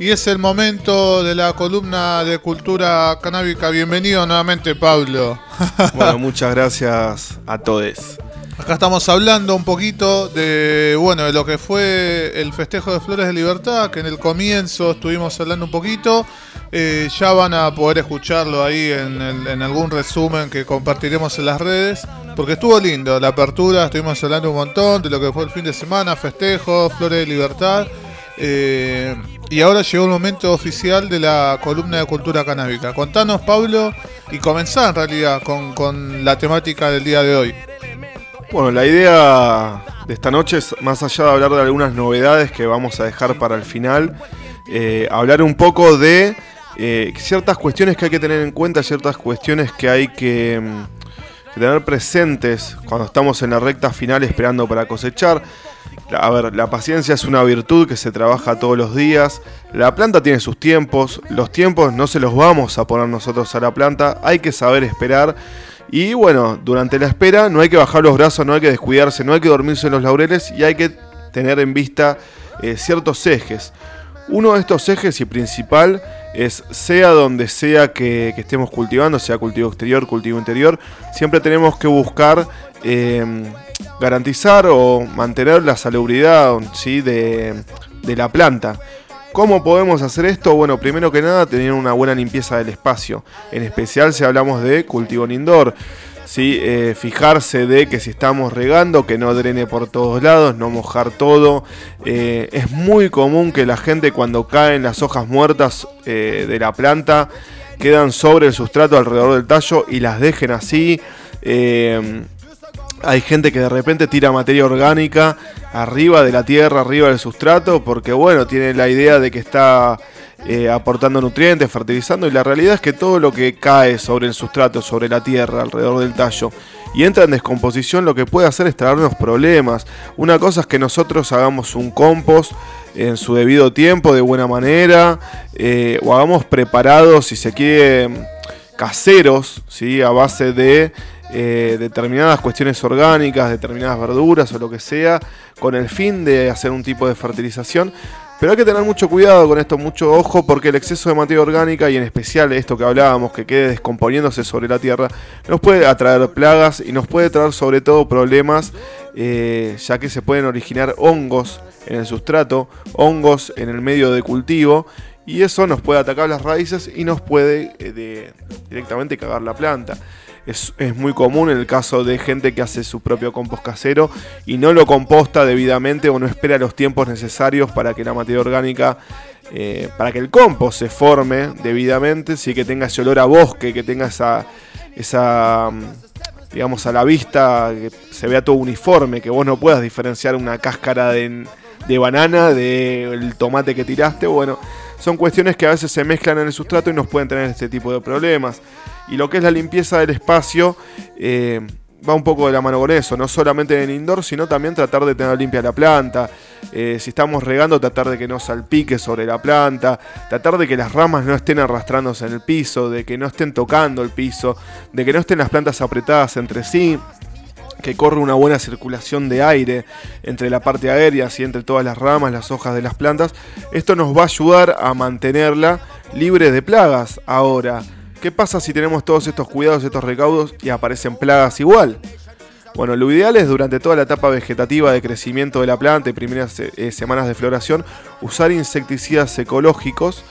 y es el momento de la columna de cultura canábica. Bienvenido nuevamente, Pablo. Bueno, muchas gracias a todos. Acá estamos hablando un poquito de, bueno, de lo que fue el festejo de Flores de Libertad, que en el comienzo estuvimos hablando un poquito. Eh, ya van a poder escucharlo ahí en, en, algún resumen que compartiremos en las redes, porque estuvo lindo la apertura, estuvimos hablando un montón de lo que fue el fin de semana, festejo, Flores de Libertad. Eh, y ahora llegó el momento oficial de la columna de cultura canábica. Contanos, Pablo, y comenzar en realidad con, con la temática del día de hoy. Bueno, la idea de esta noche es, más allá de hablar de algunas novedades que vamos a dejar para el final, eh, hablar un poco de eh, ciertas cuestiones que hay que tener en cuenta, ciertas cuestiones que hay que, mm, que, tener presentes cuando estamos en la recta final esperando para cosechar. A ver, la paciencia es una virtud que se trabaja todos los días. La planta tiene sus tiempos, los tiempos no se los vamos a poner nosotros a la planta, hay que saber esperar y bueno, durante la espera no hay que bajar los brazos, no hay que descuidarse, no hay que dormirse en los laureles y hay que tener en vista eh, ciertos ejes. Uno de estos ejes y principal es sea donde sea que, estemos cultivando, sea cultivo exterior, cultivo interior, siempre tenemos que buscar em, garantizar o mantener la salubridad ¿sí? de, de la planta. ¿Cómo podemos hacer esto? Bueno, primero que nada, tener una buena limpieza del espacio. En especial si hablamos de cultivo en indoor. ¿sí? Eh, fijarse de que si estamos regando, que no drene por todos lados, no mojar todo. Eh, es muy común que la gente cuando caen las hojas muertas eh, de la planta quedan sobre el sustrato alrededor del tallo y las dejen así. Hay gente que de repente tira materia orgánica arriba de la tierra, arriba del sustrato, porque bueno, tiene la idea de que está eh, aportando nutrientes, fertilizando, y la realidad es que todo lo que cae sobre el sustrato, sobre la tierra, alrededor del tallo, y entra en descomposición, lo que puede hacer es traernos problemas. Una cosa es que nosotros hagamos un compost en su debido tiempo, de buena manera, eh, o hagamos preparados, si se quiere, caseros, ¿sí? a base de eh, determinadas cuestiones orgánicas, determinadas verduras o lo que sea, con el fin de hacer un tipo de fertilización. Pero hay que tener mucho cuidado con esto, mucho ojo, porque el exceso de materia orgánica y en especial esto que hablábamos, que quede descomponiéndose sobre la tierra, nos puede atraer plagas y nos puede traer sobre todo problemas, eh, ya que se pueden originar hongos en el sustrato, hongos en el medio de cultivo, y eso nos puede atacar las raíces y nos puede eh, directamente cagar la planta es, muy común en el caso de gente que hace su propio compost casero y no lo composta debidamente o no espera los tiempos necesarios para que la materia orgánica, eh, para que el compost se forme debidamente, sí que tenga ese olor a bosque, que tenga esa, esa mm, digamos, a la vista, que se vea todo uniforme, que vos no puedas diferenciar una cáscara de, de banana del tomate que tiraste, bueno, son cuestiones que a veces se mezclan en el sustrato y nos pueden tener este tipo de problemas. Y lo que es la limpieza del espacio eh, va un poco de la mano con eso, no solamente en el indoor, sino también tratar de tener limpia la planta. Eh, si estamos regando, tratar de que no salpique sobre la planta, tratar de que las ramas no estén arrastrándose en el piso, de que no estén tocando el piso, de que no estén las plantas apretadas entre sí que corre una buena circulación de aire entre la parte aérea, y entre todas las ramas, las hojas de las plantas. Esto nos va a ayudar a mantenerla libre de plagas. Ahora, ¿Qué pasa si tenemos todos estos cuidados, estos recaudos y aparecen plagas igual? Bueno, lo ideal es durante toda la etapa vegetativa de crecimiento de la planta y primeras eh, semanas de floración usar insecticidas ecológicos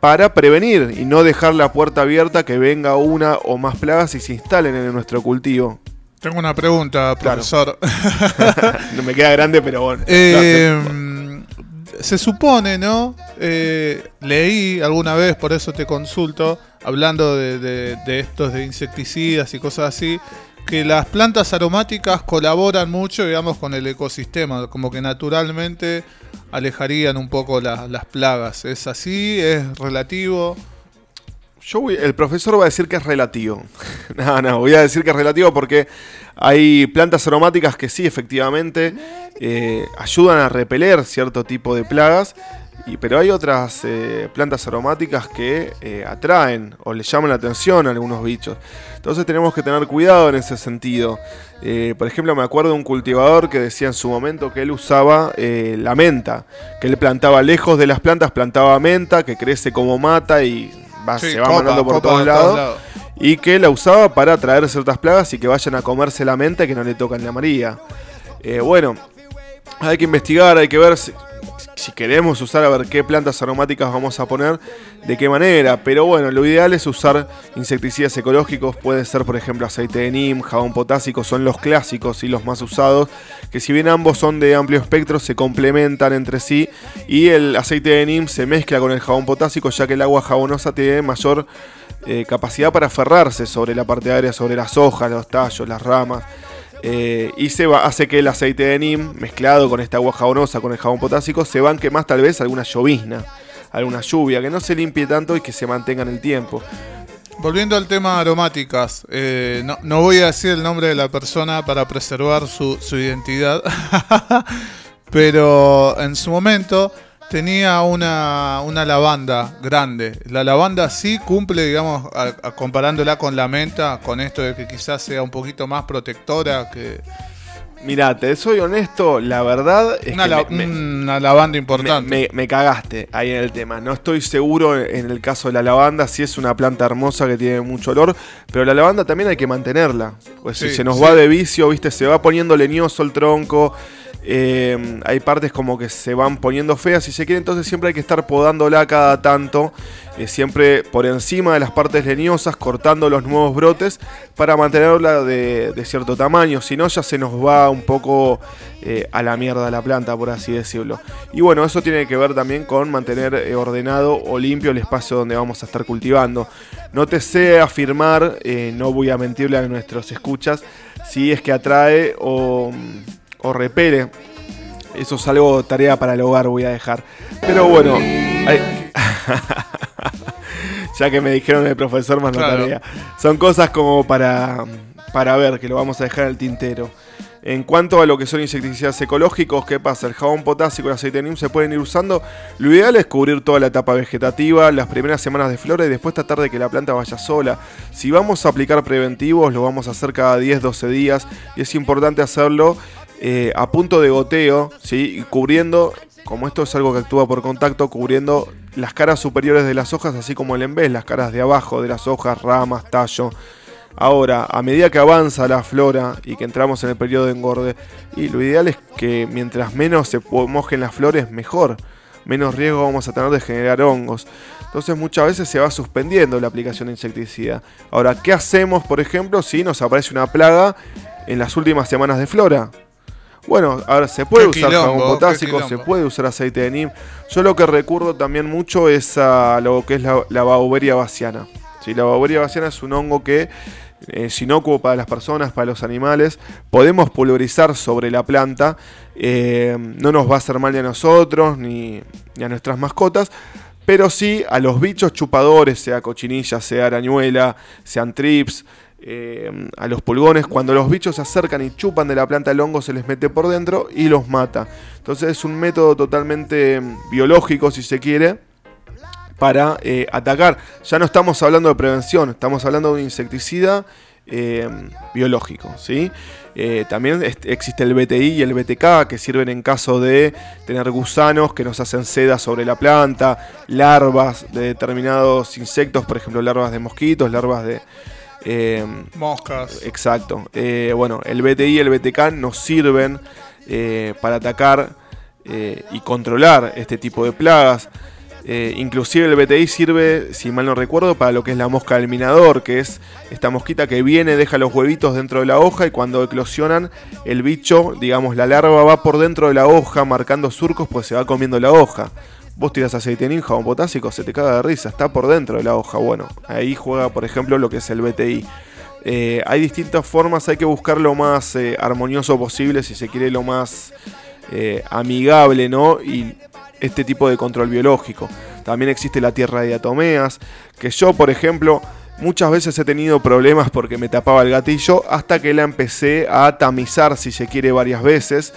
para prevenir y no dejar la puerta abierta que venga una o más plagas y se instalen en nuestro cultivo. Tengo una pregunta, profesor. no me queda grande, pero bueno. Eh, se supone, ¿no? Eh, leí alguna vez, por eso te consulto, hablando de, estos de insecticidas y cosas así, que las plantas aromáticas colaboran mucho, digamos, con el ecosistema, como que naturalmente alejarían un poco las plagas. ¿Es así? ¿Es relativo? El profesor va a decir que es relativo. no, no, voy a decir que es relativo porque hay plantas aromáticas que sí, efectivamente, eh, ayudan a repeler cierto tipo de plagas Y, pero hay otras eh, plantas aromáticas que eh, atraen o le llaman la atención a algunos bichos. Entonces tenemos que tener cuidado en ese sentido. Por ejemplo, me acuerdo de un cultivador que decía en su momento que él usaba la menta, que él plantaba lejos de las plantas, plantaba menta, que crece como mata y se va mandando por todos lados. Y que la usaba para atraer ciertas plagas y que vayan a comerse la menta y que no le tocan la María. bueno, hay que investigar, hay que ver si, si queremos usar a ver qué plantas aromáticas vamos a poner, de qué manera. Pero bueno, lo ideal es usar insecticidas ecológicos, puede ser por ejemplo aceite de neem, jabón potásico, son los clásicos y los más usados, que si bien ambos son de amplio espectro, se complementan entre sí y el aceite de neem se mezcla con el jabón potásico ya que el agua jabonosa tiene mayor eh, capacidad para aferrarse sobre la parte aérea, sobre las hojas, los tallos, las ramas. Eh, y se va, hace que el aceite de neem mezclado con esta agua jabonosa, con el jabón potásico, se banque más tal vez alguna llovizna, alguna lluvia, que no se limpie tanto y que se mantenga en el tiempo. Volviendo al tema aromáticas, eh, no, voy a decir el nombre de la persona para preservar su, su identidad, pero en su momento tenía una, una, lavanda grande. La lavanda sí cumple, digamos, comparándola con la menta, con esto de que quizás sea un poquito más protectora que... Mira, te soy honesto, la verdad es una, que una lavanda importante. Me, cagaste ahí en el tema. No estoy seguro en el caso de la lavanda, si es una planta hermosa que tiene mucho olor, pero la lavanda también hay que mantenerla. Pues si se nos va de vicio, viste, se va poniendo leñoso el tronco, eh, hay partes como que se van poniendo feas si se quiere, entonces siempre hay que estar podándola cada tanto, eh, siempre por encima de las partes leñosas, cortando los nuevos brotes para mantenerla de, cierto tamaño, si no ya se nos va un poco eh, a la mierda la planta, por así decirlo. Y bueno, eso tiene que ver también con mantener ordenado o limpio el espacio donde vamos a estar cultivando. No te sé afirmar, no voy a mentirle a nuestros escuchas, si es que atrae o o repele. Eso es algo tarea para el hogar, voy a dejar. Pero bueno, ya que me dijeron el profesor más tarea. Son cosas como para, para ver, que lo vamos a dejar en el tintero. En cuanto a lo que son insecticidas ecológicos, ¿qué pasa? El jabón potásico y el aceite de neem se pueden ir usando. Lo ideal es cubrir toda la etapa vegetativa, las primeras semanas de flora y después tratar de que la planta vaya sola. Si vamos a aplicar preventivos, lo vamos a hacer cada 10-12 días y es importante hacerlo eh, a punto de goteo, ¿sí? cubriendo, como esto es algo que actúa por contacto, cubriendo las caras superiores de las hojas, así como el embés, las caras de abajo de las hojas, ramas, tallo. Ahora, a medida que avanza la flora y que entramos en el periodo de engorde, y lo ideal es que mientras menos se mojen las flores, mejor. Menos riesgo vamos a tener de generar hongos. Entonces muchas veces se va suspendiendo la aplicación de insecticida. Ahora, ¿qué hacemos, por ejemplo, si nos aparece una plaga en las últimas semanas de flora? Bueno, ahora se puede usar jabón potásico, se puede usar aceite de neem. Yo lo que recurro también mucho es a lo que es la, la bauberia vaciana. La bauberia vaciana es un hongo que es inocuo para las personas, para los animales. Podemos pulverizar sobre la planta. Eh, no nos va a hacer mal ni a nosotros ni, ni, a nuestras mascotas. Pero sí a los bichos chupadores, sea cochinilla, sea arañuela, sean trips, eh, a los pulgones. Cuando los bichos se acercan y chupan de la planta el hongo, se les mete por dentro y los mata. Entonces es un método totalmente mm, biológico, si se quiere, para eh, atacar. Ya no estamos hablando de prevención, estamos hablando de un insecticida eh, biológico. ¿sí? también existe el BTI y el BTK que sirven en caso de tener gusanos que nos hacen seda sobre la planta, larvas de determinados insectos, por ejemplo larvas de mosquitos, larvas de, eh, Moscas. Exacto. Eh, bueno, el BTI y el BTK nos sirven eh, para atacar y controlar este tipo de plagas. inclusive el BTI sirve, si mal no recuerdo, para lo que es la mosca del minador, que es esta mosquita que viene, deja los huevitos dentro de la hoja y cuando eclosionan, el bicho, digamos, la larva va por dentro de la hoja marcando surcos, pues se va comiendo la hoja. Vos tiras aceite jabón potásico, se te caga de risa, está por dentro de la hoja. Bueno, ahí juega, por ejemplo, lo que es el BTI. Eh, hay distintas formas, hay que buscar lo más eh, armonioso posible, si se quiere, lo más eh, amigable, ¿no? Y este tipo de control biológico. También existe la tierra de diatomeas, que yo, por ejemplo, muchas veces he tenido problemas porque me tapaba el gatillo, hasta que la empecé a tamizar, si se quiere, varias veces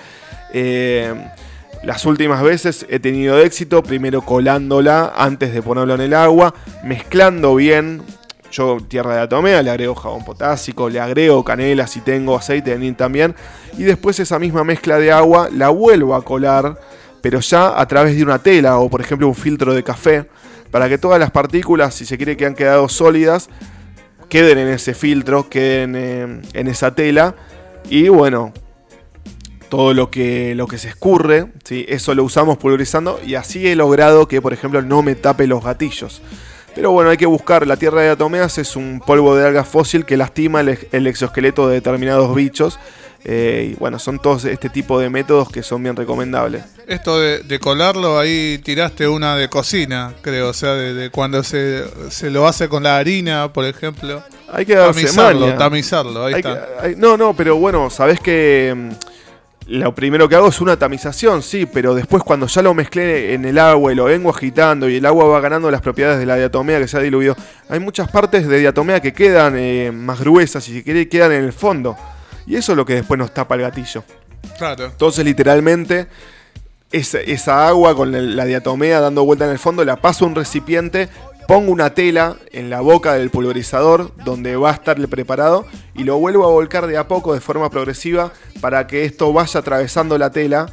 Las últimas veces he tenido éxito, primero colándola antes de ponerlo en el agua, mezclando bien. Yo tierra de atomea, le agrego jabón potásico, le agrego canela si tengo aceite de nin también. Y después esa misma mezcla de agua la vuelvo a colar, pero ya a través de una tela o por ejemplo un filtro de café, para que todas las partículas, si se quiere que han quedado sólidas, queden en ese filtro, queden eh, en esa tela. Y bueno, todo lo que, lo que se escurre, ¿sí? eso lo usamos pulverizando y así he logrado que, por ejemplo, no me tape los gatillos. Pero bueno, hay que buscar, la tierra de atomeas es un polvo de alga fósil que lastima el, exoesqueleto de determinados bichos. Eh, y bueno, son todos este tipo de métodos que son bien recomendables. Esto de, colarlo, ahí tiraste una de cocina, creo, o sea, de, cuando se, se, lo hace con la harina, por ejemplo. Hay que darse tamizarlo, tamizarlo, ahí está. no, no, pero bueno, sabes que mm, lo primero que hago es una tamización, sí, pero después cuando ya lo mezclé en el agua y lo vengo agitando y el agua va ganando las propiedades de la diatomea que se ha diluido, hay muchas partes de diatomea que quedan eh, más gruesas y si quiere quedan en el fondo. Y eso es lo que después nos tapa el gatillo. Claro. Entonces, literalmente, esa, esa agua con la diatomea dando vuelta en el fondo la paso a un recipiente pongo una tela en la boca del pulverizador donde va a estar preparado y lo vuelvo a volcar de a poco de forma progresiva para que esto vaya atravesando la tela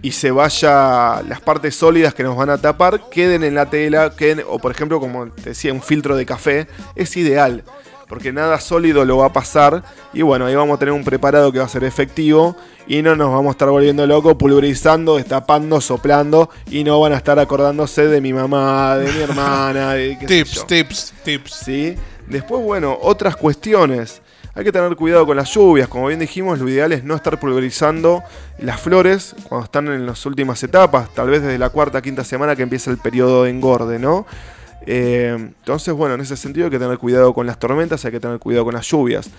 y se vaya las partes sólidas que nos van a tapar queden en la tela queden, o por ejemplo como te decía un filtro de café. Es ideal porque nada sólido lo va a pasar. Y bueno, ahí vamos a tener un preparado que va a ser efectivo y no nos vamos a estar volviendo locos, pulverizando, destapando, soplando y no van a estar acordándose de mi mamá, de mi hermana. De, tips, tips, tips. ¿Sí? Después, bueno, otras cuestiones. Hay que tener cuidado con las lluvias, como bien dijimos, lo ideal es no estar pulverizando las flores cuando están en las últimas etapas, tal vez desde la cuarta, quinta semana que empieza el periodo de engorde, ¿no? Eh, entonces, bueno, en ese sentido hay que tener cuidado con las tormentas, hay que tener cuidado con las lluvias.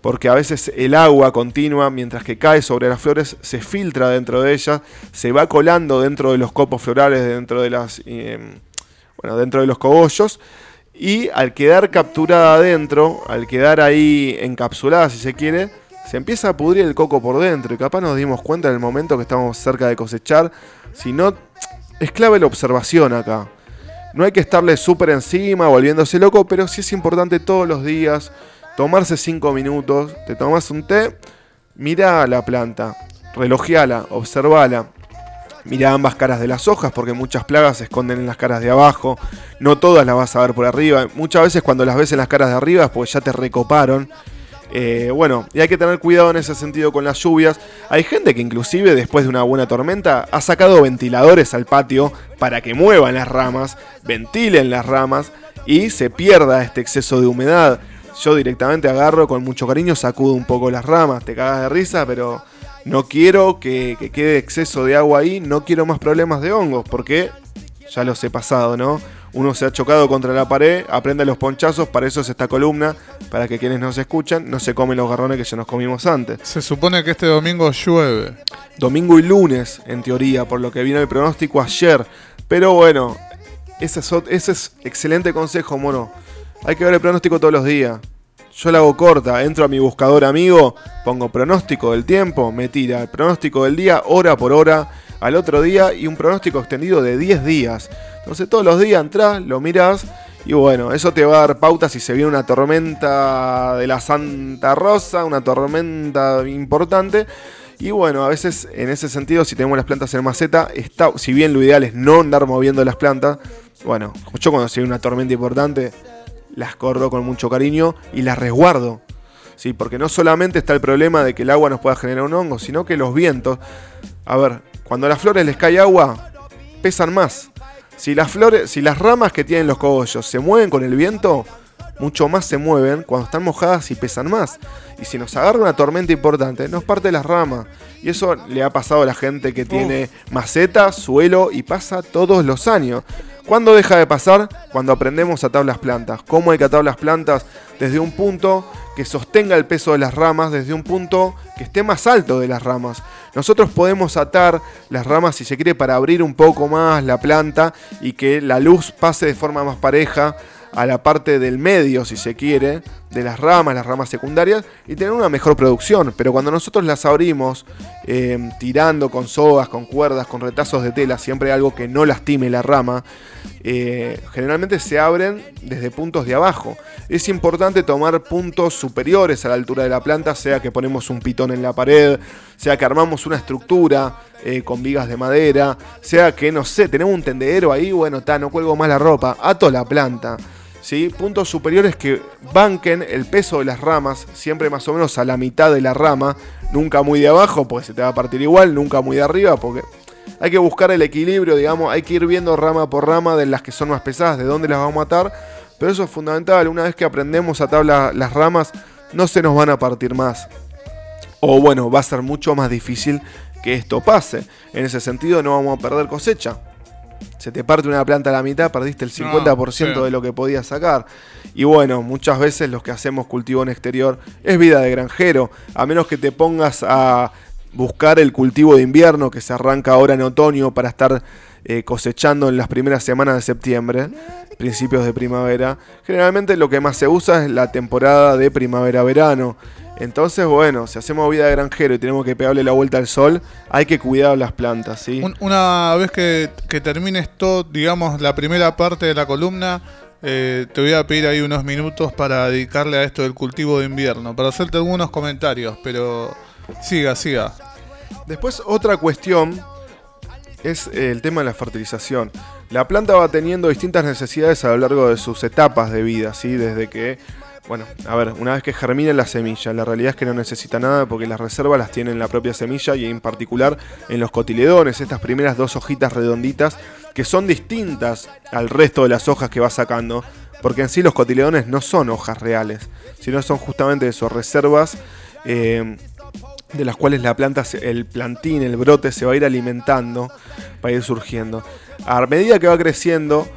Porque a veces el agua continua, mientras que cae sobre las flores, se filtra dentro de ellas, se va colando dentro de los copos florales, dentro de las. Eh, bueno, dentro de los cogollos. Y al quedar capturada adentro, al quedar ahí encapsulada, si se quiere, se empieza a pudrir el coco por dentro. Y capaz nos dimos cuenta en el momento que estamos cerca de cosechar. Si no, es clave la observación acá. No hay que estarle súper encima, volviéndose loco, pero sí es importante todos los días tomarse 5 minutos, te tomas un té, mira la planta, relojeala, observala. Mira ambas caras de las hojas porque muchas plagas se esconden en las caras de abajo. No todas las vas a ver por arriba. Muchas veces cuando las ves en las caras de arriba pues ya te recoparon eh, bueno, y hay que tener cuidado en ese sentido con las lluvias. Hay gente que inclusive después de una buena tormenta ha sacado ventiladores al patio para que muevan las ramas, ventilen las ramas y se pierda este exceso de humedad. Yo directamente agarro con mucho cariño, sacudo un poco las ramas, te cagas de risa, pero no quiero que, que quede exceso de agua ahí, no quiero más problemas de hongos, porque ya los he pasado, ¿no? Uno se ha chocado contra la pared, aprende los ponchazos, para eso es esta columna, para que quienes nos escuchan no se comen los garrones que ya nos comimos antes. Se supone que este domingo llueve. Domingo y lunes, en teoría, por lo que vino el pronóstico ayer. Pero bueno, ese es, ese es excelente consejo, mono. Hay que ver el pronóstico todos los días. Yo la hago corta, entro a mi buscador amigo, pongo pronóstico del tiempo, me tira el pronóstico del día, hora por hora, al otro día y un pronóstico extendido de 10 días. Entonces todos los días entras, lo miras y bueno, eso te va a dar pauta si se viene una tormenta de la Santa Rosa, una tormenta importante. Y bueno, a veces en ese sentido, si tenemos las plantas en maceta, está, si bien lo ideal es no andar moviendo las plantas, bueno, yo cuando se viene una tormenta importante, las corro con mucho cariño y las resguardo. ¿sí? Porque no solamente está el problema de que el agua nos pueda generar un hongo, sino que los vientos. A ver, cuando a las flores les cae agua, pesan más. Si las flores, si las ramas que tienen los cogollos se mueven con el viento, mucho más se mueven cuando están mojadas y pesan más. Y si nos agarra una tormenta importante, nos parte las ramas. Y eso le ha pasado a la gente que tiene maceta, suelo y pasa todos los años. ¿Cuándo deja de pasar? Cuando aprendemos a atar las plantas. ¿Cómo hay que atar las plantas? Desde un punto que sostenga el peso de las ramas, desde un punto que esté más alto de las ramas. Nosotros podemos atar las ramas si se quiere para abrir un poco más la planta y que la luz pase de forma más pareja a la parte del medio si se quiere, de las ramas, las ramas secundarias, y tener una mejor producción. Pero cuando nosotros las abrimos, eh, tirando con sogas, con cuerdas, con retazos de tela, siempre algo que no lastime la rama, eh, generalmente se abren desde puntos de abajo. Es importante tomar puntos superiores a la altura de la planta, sea que ponemos un pitón en la pared, sea que armamos una estructura eh, con vigas de madera, sea que, no sé, tenemos un tendedero ahí, bueno, no cuelgo más la ropa, ato la planta. Puntos superiores que banquen el peso de las ramas, siempre más o menos a la mitad de la rama, nunca muy de abajo, porque se te va a partir igual, nunca muy de arriba, porque hay que buscar el equilibrio, digamos, hay que ir viendo rama por rama de las que son más pesadas, de dónde las vamos a matar, pero eso es fundamental, una vez que aprendemos a atar las ramas, no se nos van a partir más. O bueno, va a ser mucho más difícil que esto pase. En ese sentido no vamos a perder cosecha se te parte una planta a la mitad, perdiste el 50% de lo que podías sacar. Y bueno, muchas veces los que hacemos cultivo en exterior es vida de granjero, a menos que te pongas a buscar el cultivo de invierno que se arranca ahora en otoño para estar eh, cosechando en las primeras semanas de septiembre, principios de primavera. Generalmente lo que más se usa es la temporada de primavera-verano. Entonces, bueno, si hacemos vida de granjero y tenemos que pegarle la vuelta al sol, hay que cuidar las plantas, ¿sí? una vez que, que termines todo, digamos, la primera parte de la columna, eh, te voy a pedir ahí unos minutos para dedicarle a esto del cultivo de invierno, para hacerte algunos comentarios, pero siga, siga. Después, otra cuestión es el tema de la fertilización. La planta va teniendo distintas necesidades a lo largo de sus etapas de vida, ¿sí? Desde que bueno, a ver, una vez que germina la semilla, la realidad es que no necesita nada porque las reservas las tiene en la propia semilla y en particular en los cotiledones, estas primeras dos hojitas redonditas que son distintas al resto de las hojas que va sacando, porque en sí los cotiledones no son hojas reales, sino son justamente esos reservas eh, de las cuales la planta, el plantín, el brote se va a ir alimentando para ir surgiendo. A medida que va creciendo,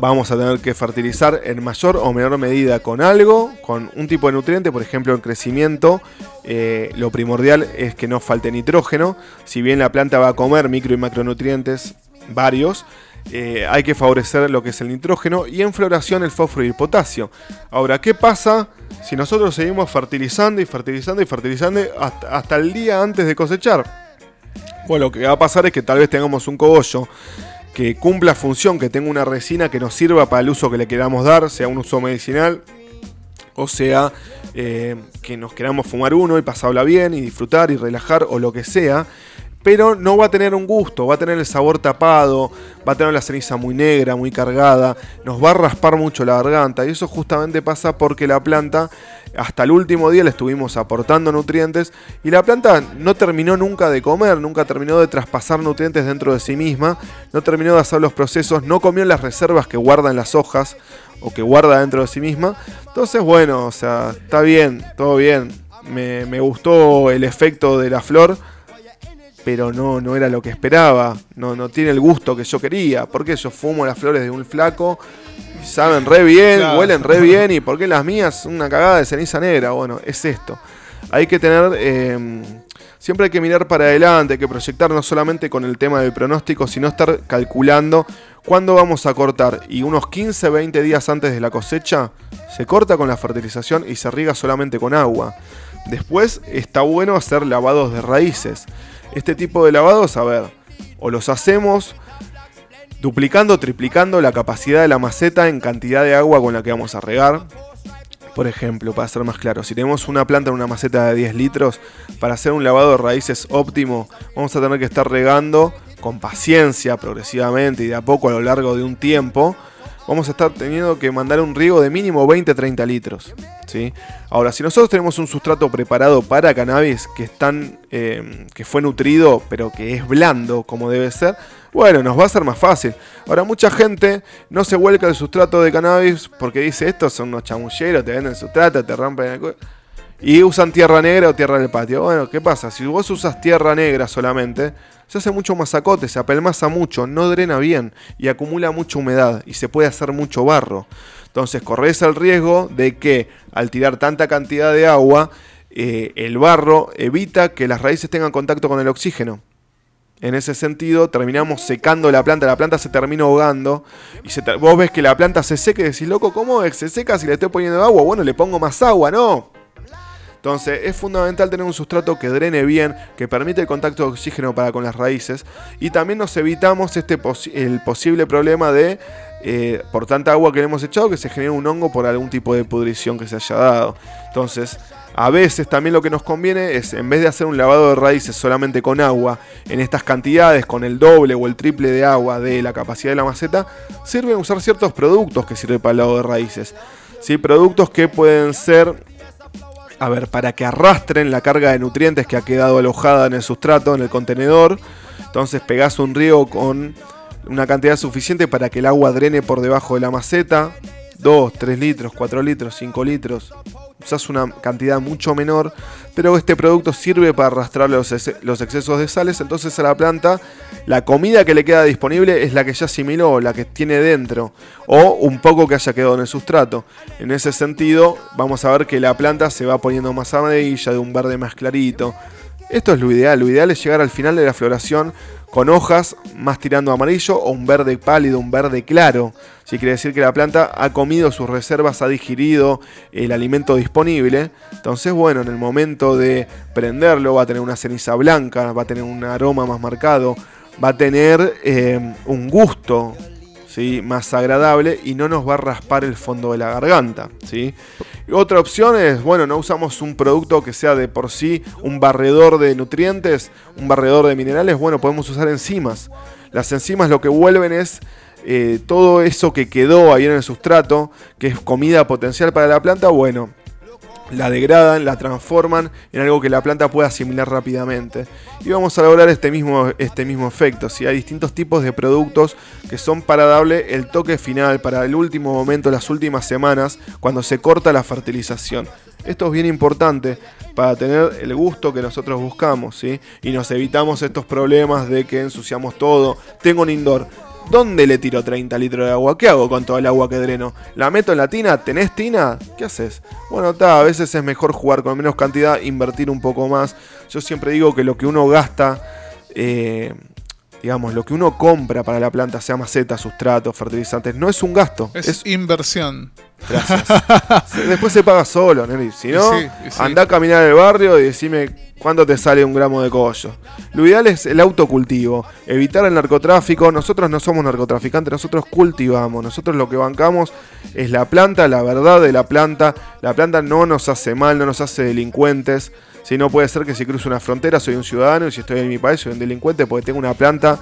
vamos a tener que fertilizar en mayor o menor medida con algo, con un tipo de nutriente, por ejemplo en crecimiento, eh, lo primordial es que no falte nitrógeno, si bien la planta va a comer micro y macronutrientes varios, eh, hay que favorecer lo que es el nitrógeno y en floración el fósforo y el potasio. Ahora, ¿qué pasa si nosotros seguimos fertilizando y fertilizando y fertilizando hasta, hasta el día antes de cosechar? Bueno, lo que va a pasar es que tal vez tengamos un cogollo que cumpla función, que tenga una resina que nos sirva para el uso que le queramos dar, sea un uso medicinal o sea eh, que nos queramos fumar uno y pasarla bien y disfrutar y relajar o lo que sea. Pero no va a tener un gusto, va a tener el sabor tapado, va a tener la ceniza muy negra, muy cargada, nos va a raspar mucho la garganta y eso justamente pasa porque la planta hasta el último día le estuvimos aportando nutrientes y la planta no terminó nunca de comer, nunca terminó de traspasar nutrientes dentro de sí misma, no terminó de hacer los procesos, no comió las reservas que guarda en las hojas o que guarda dentro de sí misma. Entonces, bueno, o sea, está bien, todo bien. Me, me gustó el efecto de la flor, pero no, no era lo que esperaba. No, no tiene el gusto que yo quería. Porque yo fumo las flores de un flaco saben re bien, huelen re bien, y por qué las mías una cagada de ceniza negra. Bueno, es esto. Hay que tener, em, siempre hay que mirar para adelante, hay que proyectar no solamente con el tema del pronóstico, sino estar calculando cuándo vamos a cortar. Y unos 15, 20 días antes de la cosecha, se corta con la fertilización y se riega solamente con agua. Después está bueno hacer lavados de raíces. Este tipo de lavados, a ver, o los hacemos duplicando, triplicando la capacidad de la maceta en cantidad de agua con la que vamos a regar. Por ejemplo, para ser más claro, si tenemos una planta en una maceta de 10 litros, para hacer un lavado de raíces óptimo, vamos a tener que estar regando con paciencia, progresivamente y de a poco a lo largo de un tiempo, vamos a estar teniendo que mandar un riego de mínimo 20-30 litros. ¿sí? Ahora, si nosotros tenemos un sustrato preparado para cannabis que, están, eh, que fue nutrido pero que es blando como debe ser, bueno, nos va a ser más fácil. Ahora, mucha gente no se vuelca el sustrato de cannabis porque dice, estos son unos chamulleros, te venden sustrato, te rompen el Y usan tierra negra o tierra del patio. Bueno, ¿qué pasa? Si vos usas tierra negra solamente, se hace mucho masacote, se apelmaza mucho, no drena bien y acumula mucha humedad y se puede hacer mucho barro. Entonces corres el riesgo de que al tirar tanta cantidad de agua, eh, el barro evita que las raíces tengan contacto con el oxígeno. En ese sentido, terminamos secando la planta, la planta se termina ahogando. Y se vos ves que la planta se seca y decís, loco, ¿cómo se seca si le estoy poniendo agua? Bueno, le pongo más agua, ¿no? Entonces es fundamental tener un sustrato que drene bien, que permite el contacto de oxígeno para con las raíces y también nos evitamos este el posible problema de, eh, por tanta agua que le hemos echado, que se genere un hongo por algún tipo de pudrición que se haya dado. Entonces, a veces también lo que nos conviene es, en vez de hacer un lavado de raíces solamente con agua, en estas cantidades, con el doble o el triple de agua de la capacidad de la maceta, sirven usar ciertos productos que sirven para el lavado de raíces. ¿Sí? Productos que pueden ser a ver, para que arrastren la carga de nutrientes que ha quedado alojada en el sustrato, en el contenedor. Entonces pegás un riego con una cantidad suficiente para que el agua drene por debajo de la maceta. 2, 3 litros, 4 litros, 5 litros. Usás una cantidad mucho menor, pero este producto sirve para arrastrar los, ex- los excesos de sales. Entonces a la planta la comida que le queda disponible es la que ya asimiló, la que tiene dentro, o un poco que haya quedado en el sustrato. En ese sentido, vamos a ver que la planta se va poniendo más amarilla, de un verde más clarito. Esto es lo ideal, lo ideal es llegar al final de la floración con hojas más tirando amarillo o un verde pálido, un verde claro. Si quiere decir que la planta ha comido sus reservas, ha digerido el alimento disponible. Entonces, bueno, en el momento de prenderlo va a tener una ceniza blanca, va a tener un aroma más marcado, va a tener eh, un gusto ¿sí? más agradable y no nos va a raspar el fondo de la garganta. ¿sí? Otra opción es, bueno, no usamos un producto que sea de por sí un barredor de nutrientes, un barredor de minerales, bueno, podemos usar enzimas. Las enzimas lo que vuelven es eh, todo eso que quedó ahí en el sustrato, que es comida potencial para la planta, bueno, la degradan, la transforman en algo que la planta pueda asimilar rápidamente. Y vamos a lograr este mismo, este mismo efecto. Si Hay distintos tipos de productos que son para darle el toque final, para el último momento, las últimas semanas, cuando se corta la fertilización. Esto es bien importante para tener el gusto que nosotros buscamos, ¿sí? Y nos evitamos estos problemas de que ensuciamos todo. Tengo un indoor. ¿Dónde le tiro 30 litros de agua? ¿Qué hago con toda el agua que dreno? ¿La meto en la tina? ¿Tenés tina? ¿Qué haces? Bueno, está, a veces es mejor jugar con menos cantidad, invertir un poco más. Yo siempre digo que lo que uno gasta, eh, digamos, lo que uno compra para la planta, sea maceta, sustrato, fertilizantes, no es un gasto. Es, Es, inversión. gracias. Después se paga solo, Nelly. Si no, sí, sí. anda a caminar el barrio y decime cuánto te sale un gramo de collo. Lo ideal es el autocultivo, evitar el narcotráfico. Nosotros no somos narcotraficantes, nosotros cultivamos. Nosotros lo que bancamos es la planta, la verdad de la planta. La planta no nos hace mal, no nos hace delincuentes. Si no puede ser que si cruzo una frontera soy un ciudadano y si estoy en mi país soy un delincuente porque tengo una planta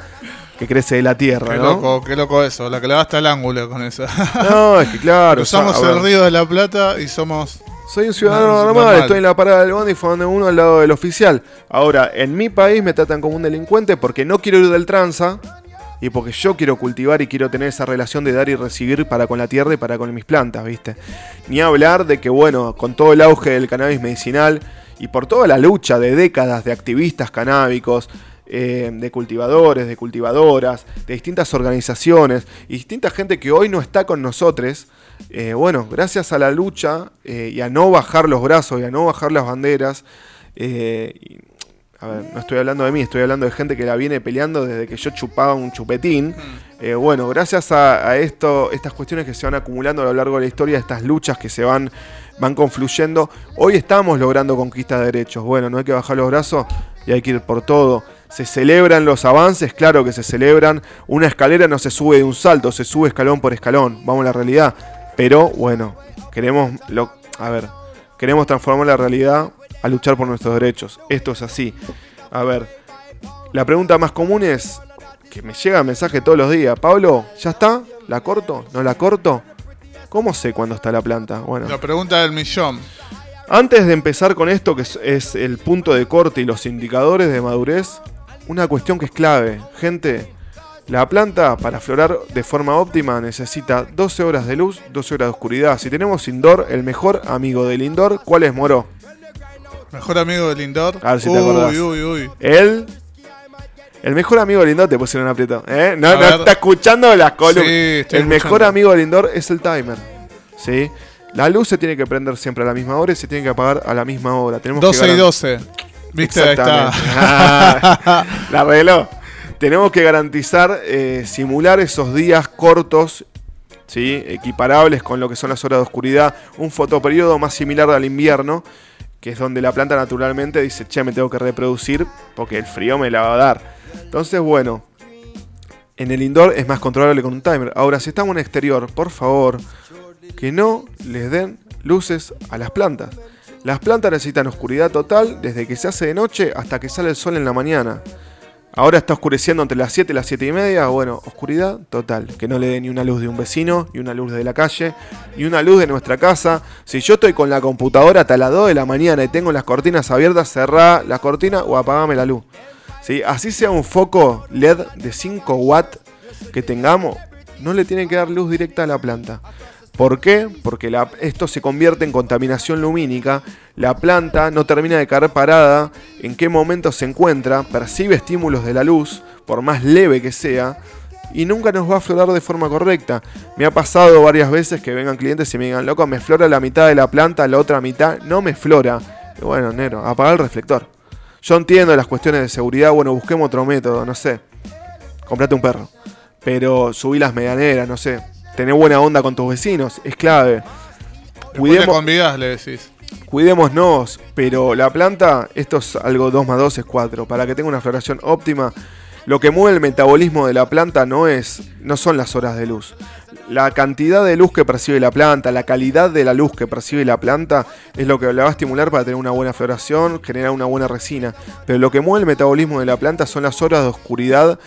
que crece de la tierra, Qué ¿no? loco, qué loco eso. La que le va hasta el ángulo con eso. No, es que claro. Cruzamos o sea, el río de la Plata y somos. Soy un ciudadano normal. estoy en la parada del bondi fumando uno al lado del oficial. Ahora, en mi país me tratan como un delincuente porque no quiero ir del tranza y porque yo quiero cultivar y quiero tener esa relación de dar y recibir para con la tierra y para con mis plantas, ¿viste? Ni hablar de que, bueno, con todo el auge del cannabis medicinal y por toda la lucha de décadas de activistas canábicos, eh, de cultivadores, de cultivadoras, de distintas organizaciones y distinta gente que hoy no está con nosotros, eh, bueno, gracias a la lucha eh, y a no bajar los brazos y a no bajar las banderas, y, a ver, no estoy hablando de mí, estoy hablando de gente que la viene peleando desde que yo chupaba un chupetín. Eh, bueno, gracias a, a esto, estas cuestiones que se van acumulando a lo largo de la historia, estas luchas que se van, van confluyendo, hoy estamos logrando conquista de derechos. Bueno, no hay que bajar los brazos y hay que ir por todo. Se celebran los avances, claro que se celebran. Una escalera no se sube de un salto, se sube escalón por escalón. Vamos a la realidad. Pero bueno, queremos lo, a ver, queremos transformar la realidad a luchar por nuestros derechos. Esto es así. A ver, la pregunta más común es que me llega mensaje todos los días. Pablo, ¿ya está? ¿La corto? ¿No la corto? ¿Cómo sé cuándo está la planta? Bueno, La pregunta del millón. antes de empezar con esto, que es, el punto de corte y los indicadores de madurez, una cuestión que es clave. Gente, la planta para florar de forma óptima necesita 12 horas de luz, 12 horas de oscuridad. Si tenemos indoor, el mejor amigo del indoor, ¿cuál es Moro? Mejor amigo del indoor. A ver si te uy, acordás. uy, uy. El. El mejor amigo del indoor te pusieron un aprieto. ¿eh? No, no está escuchando las columnas. Sí, el mejor amigo del indoor es el timer. ¿Sí? La luz se tiene que prender siempre a la misma hora y se tiene que apagar a la misma hora. Tenemos que 12 y garan- 12. ¿Viste? Ahí está. Ah, la arregló. tenemos que garantizar, eh, simular esos días cortos, ¿sí? equiparables con lo que son las horas de oscuridad, un fotoperiodo más similar al invierno, que es donde la planta naturalmente dice, che, me tengo que reproducir porque el frío me la va a dar. Entonces, bueno, en el indoor es más controlable con un timer. Ahora, si estamos en exterior, por favor, que no les den luces a las plantas. Las plantas necesitan oscuridad total desde que se hace de noche hasta que sale el sol en la mañana. Ahora está oscureciendo entre las 7 y las 7 y media. Bueno, oscuridad total. Que no le dé ni una luz de un vecino, ni una luz de la calle, ni una luz de nuestra casa. Si yo estoy con la computadora hasta las 2 de la mañana y tengo las cortinas abiertas, cerrá la cortina o apagame la luz. ¿Sí? Así sea un foco LED de 5 watts que tengamos, no le tiene que dar luz directa a la planta. ¿Por qué? Porque esto se convierte en contaminación lumínica, la planta no termina de caer parada, en qué momento se encuentra, percibe estímulos de la luz, por más leve que sea, y nunca nos va a florar de forma correcta. Me ha pasado varias veces que vengan clientes y me digan, loco, me flora la mitad de la planta, la otra mitad no me flora. Bueno, Nero, apaga el reflector. Yo entiendo las cuestiones de seguridad, bueno, busquemos otro método, no sé. Comprate un perro. Pero subí las medianeras, no sé tener buena onda con tus vecinos, es clave. Cuidemos, le decís. Cuidémonos, pero la planta, esto es algo 2 más 2 es 4. Para que tenga una floración óptima, lo que mueve el metabolismo de la planta no, es, no son las horas de luz. La cantidad de luz que percibe la planta, la calidad de la luz que percibe la planta es lo que la va a estimular para tener una buena floración, generar una buena resina. Pero lo que mueve el metabolismo de la planta son las horas de oscuridad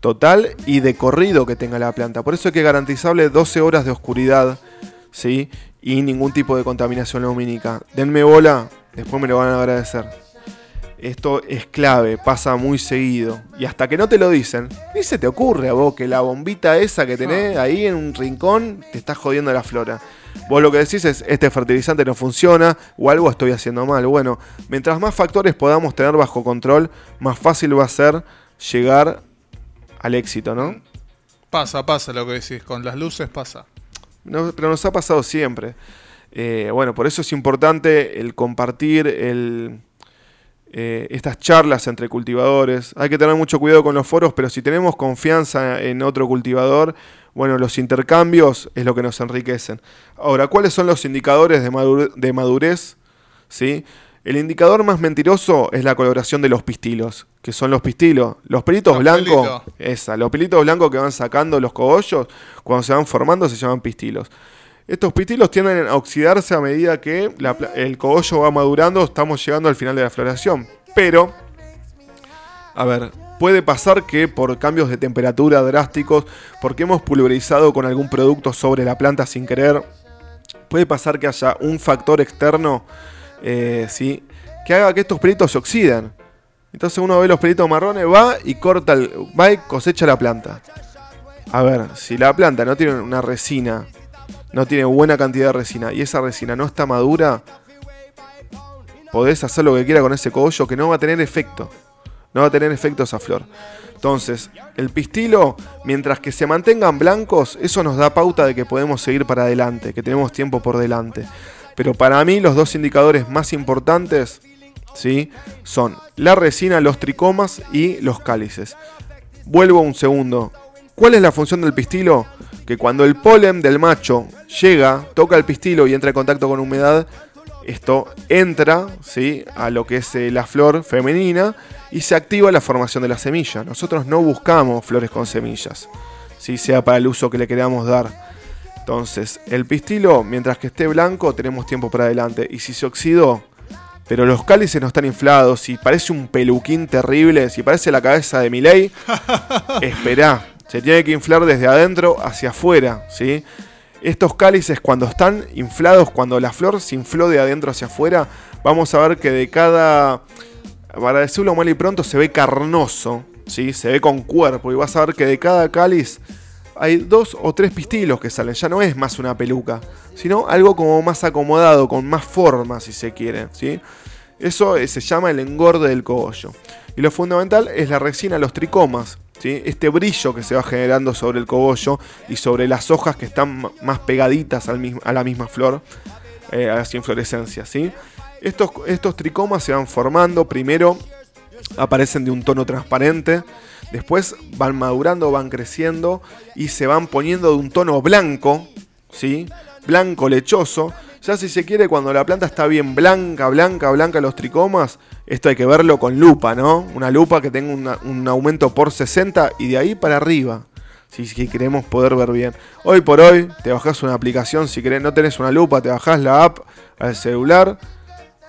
total y de corrido que tenga la planta. Por eso hay que garantizarle 12 horas de oscuridad, ¿sí? Y ningún tipo de contaminación lumínica. Denme bola, después me lo van a agradecer. Esto es clave, pasa muy seguido. Y hasta que no te lo dicen, ni se te ocurre a vos que la bombita esa que tenés ahí en un rincón te está jodiendo la flora. Vos lo que decís es, este fertilizante no funciona o algo estoy haciendo mal. Bueno, mientras más factores podamos tener bajo control, más fácil va a ser llegar al éxito, ¿no? Pasa, pasa lo que decís, con las luces pasa. pero nos ha pasado siempre. Eh, bueno, por eso es importante el compartir el, eh, estas charlas entre cultivadores. Hay que tener mucho cuidado con los foros, pero si tenemos confianza en otro cultivador, bueno, los intercambios es lo que nos enriquecen. Ahora, ¿cuáles son los indicadores de, madurez? De madurez ¿sí? El indicador más mentiroso es la coloración de los pistilos, que son los pistilos. Los pelitos blancos, esa, los pelitos blancos que van sacando los cogollos, cuando se van formando se llaman pistilos. Estos pistilos tienden a oxidarse a medida que el cogollo va madurando, estamos llegando al final de la floración. Pero, a ver, puede pasar que por cambios de temperatura drásticos, porque hemos pulverizado con algún producto sobre la planta sin querer, puede pasar que haya un factor externo eh, ¿sí? que haga que estos pelitos se oxidan. Entonces uno ve los pelitos marrones, va y corta, el, va y cosecha la planta. A ver, si la planta no tiene una resina, no tiene buena cantidad de resina y esa resina no está madura, podés hacer lo que quiera con ese cogollo que no va a tener efecto. No va a tener efecto esa flor. Entonces, el pistilo, mientras que se mantengan blancos, eso nos da pauta de que podemos seguir para adelante, que tenemos tiempo por delante. Pero para mí los dos indicadores más importantes ¿sí? son la resina, los tricomas y los cálices. Vuelvo un segundo. ¿Cuál es la función del pistilo? Que cuando el polen del macho llega, toca el pistilo y entra en contacto con humedad, esto entra ¿sí? a lo que es eh, la flor femenina y se activa la formación de la semilla. Nosotros no buscamos flores con semillas, si sea para el uso que le queramos dar. Entonces, el pistilo, mientras que esté blanco, tenemos tiempo para adelante. Y si se oxidó, pero los cálices no están inflados, si parece un peluquín terrible, si parece la cabeza de Miley, espera, se tiene que inflar desde adentro hacia afuera, ¿sí? Estos cálices cuando están inflados, cuando la flor se infló de adentro hacia afuera, vamos a ver que de cada, para decirlo mal y pronto, se ve carnoso, ¿sí? Se ve con cuerpo y vas a ver que de cada cáliz hay dos o tres pistilos que salen. Ya no es más una peluca, sino algo como más acomodado, con más forma, si se quiere. ¿sí? Eso eh, se llama el engorde del cogollo. Y lo fundamental es la resina, los tricomas. Este brillo que se va generando sobre el cogollo y sobre las hojas que están más pegaditas al mismo, a la misma flor, eh, a las inflorescencias. ¿sí? Estos, estos tricomas se van formando primero aparecen de un tono transparente, después van madurando, van creciendo y se van poniendo de un tono blanco, ¿sí? Blanco lechoso. Ya si se quiere, cuando la planta está bien blanca, blanca, blanca los tricomas, esto hay que verlo con lupa, ¿no? Una lupa que tenga un aumento por 60 y de ahí para arriba. Si, queremos poder ver bien. Hoy por hoy te bajás una aplicación, si querés, no tenés una lupa, te bajás la app al celular.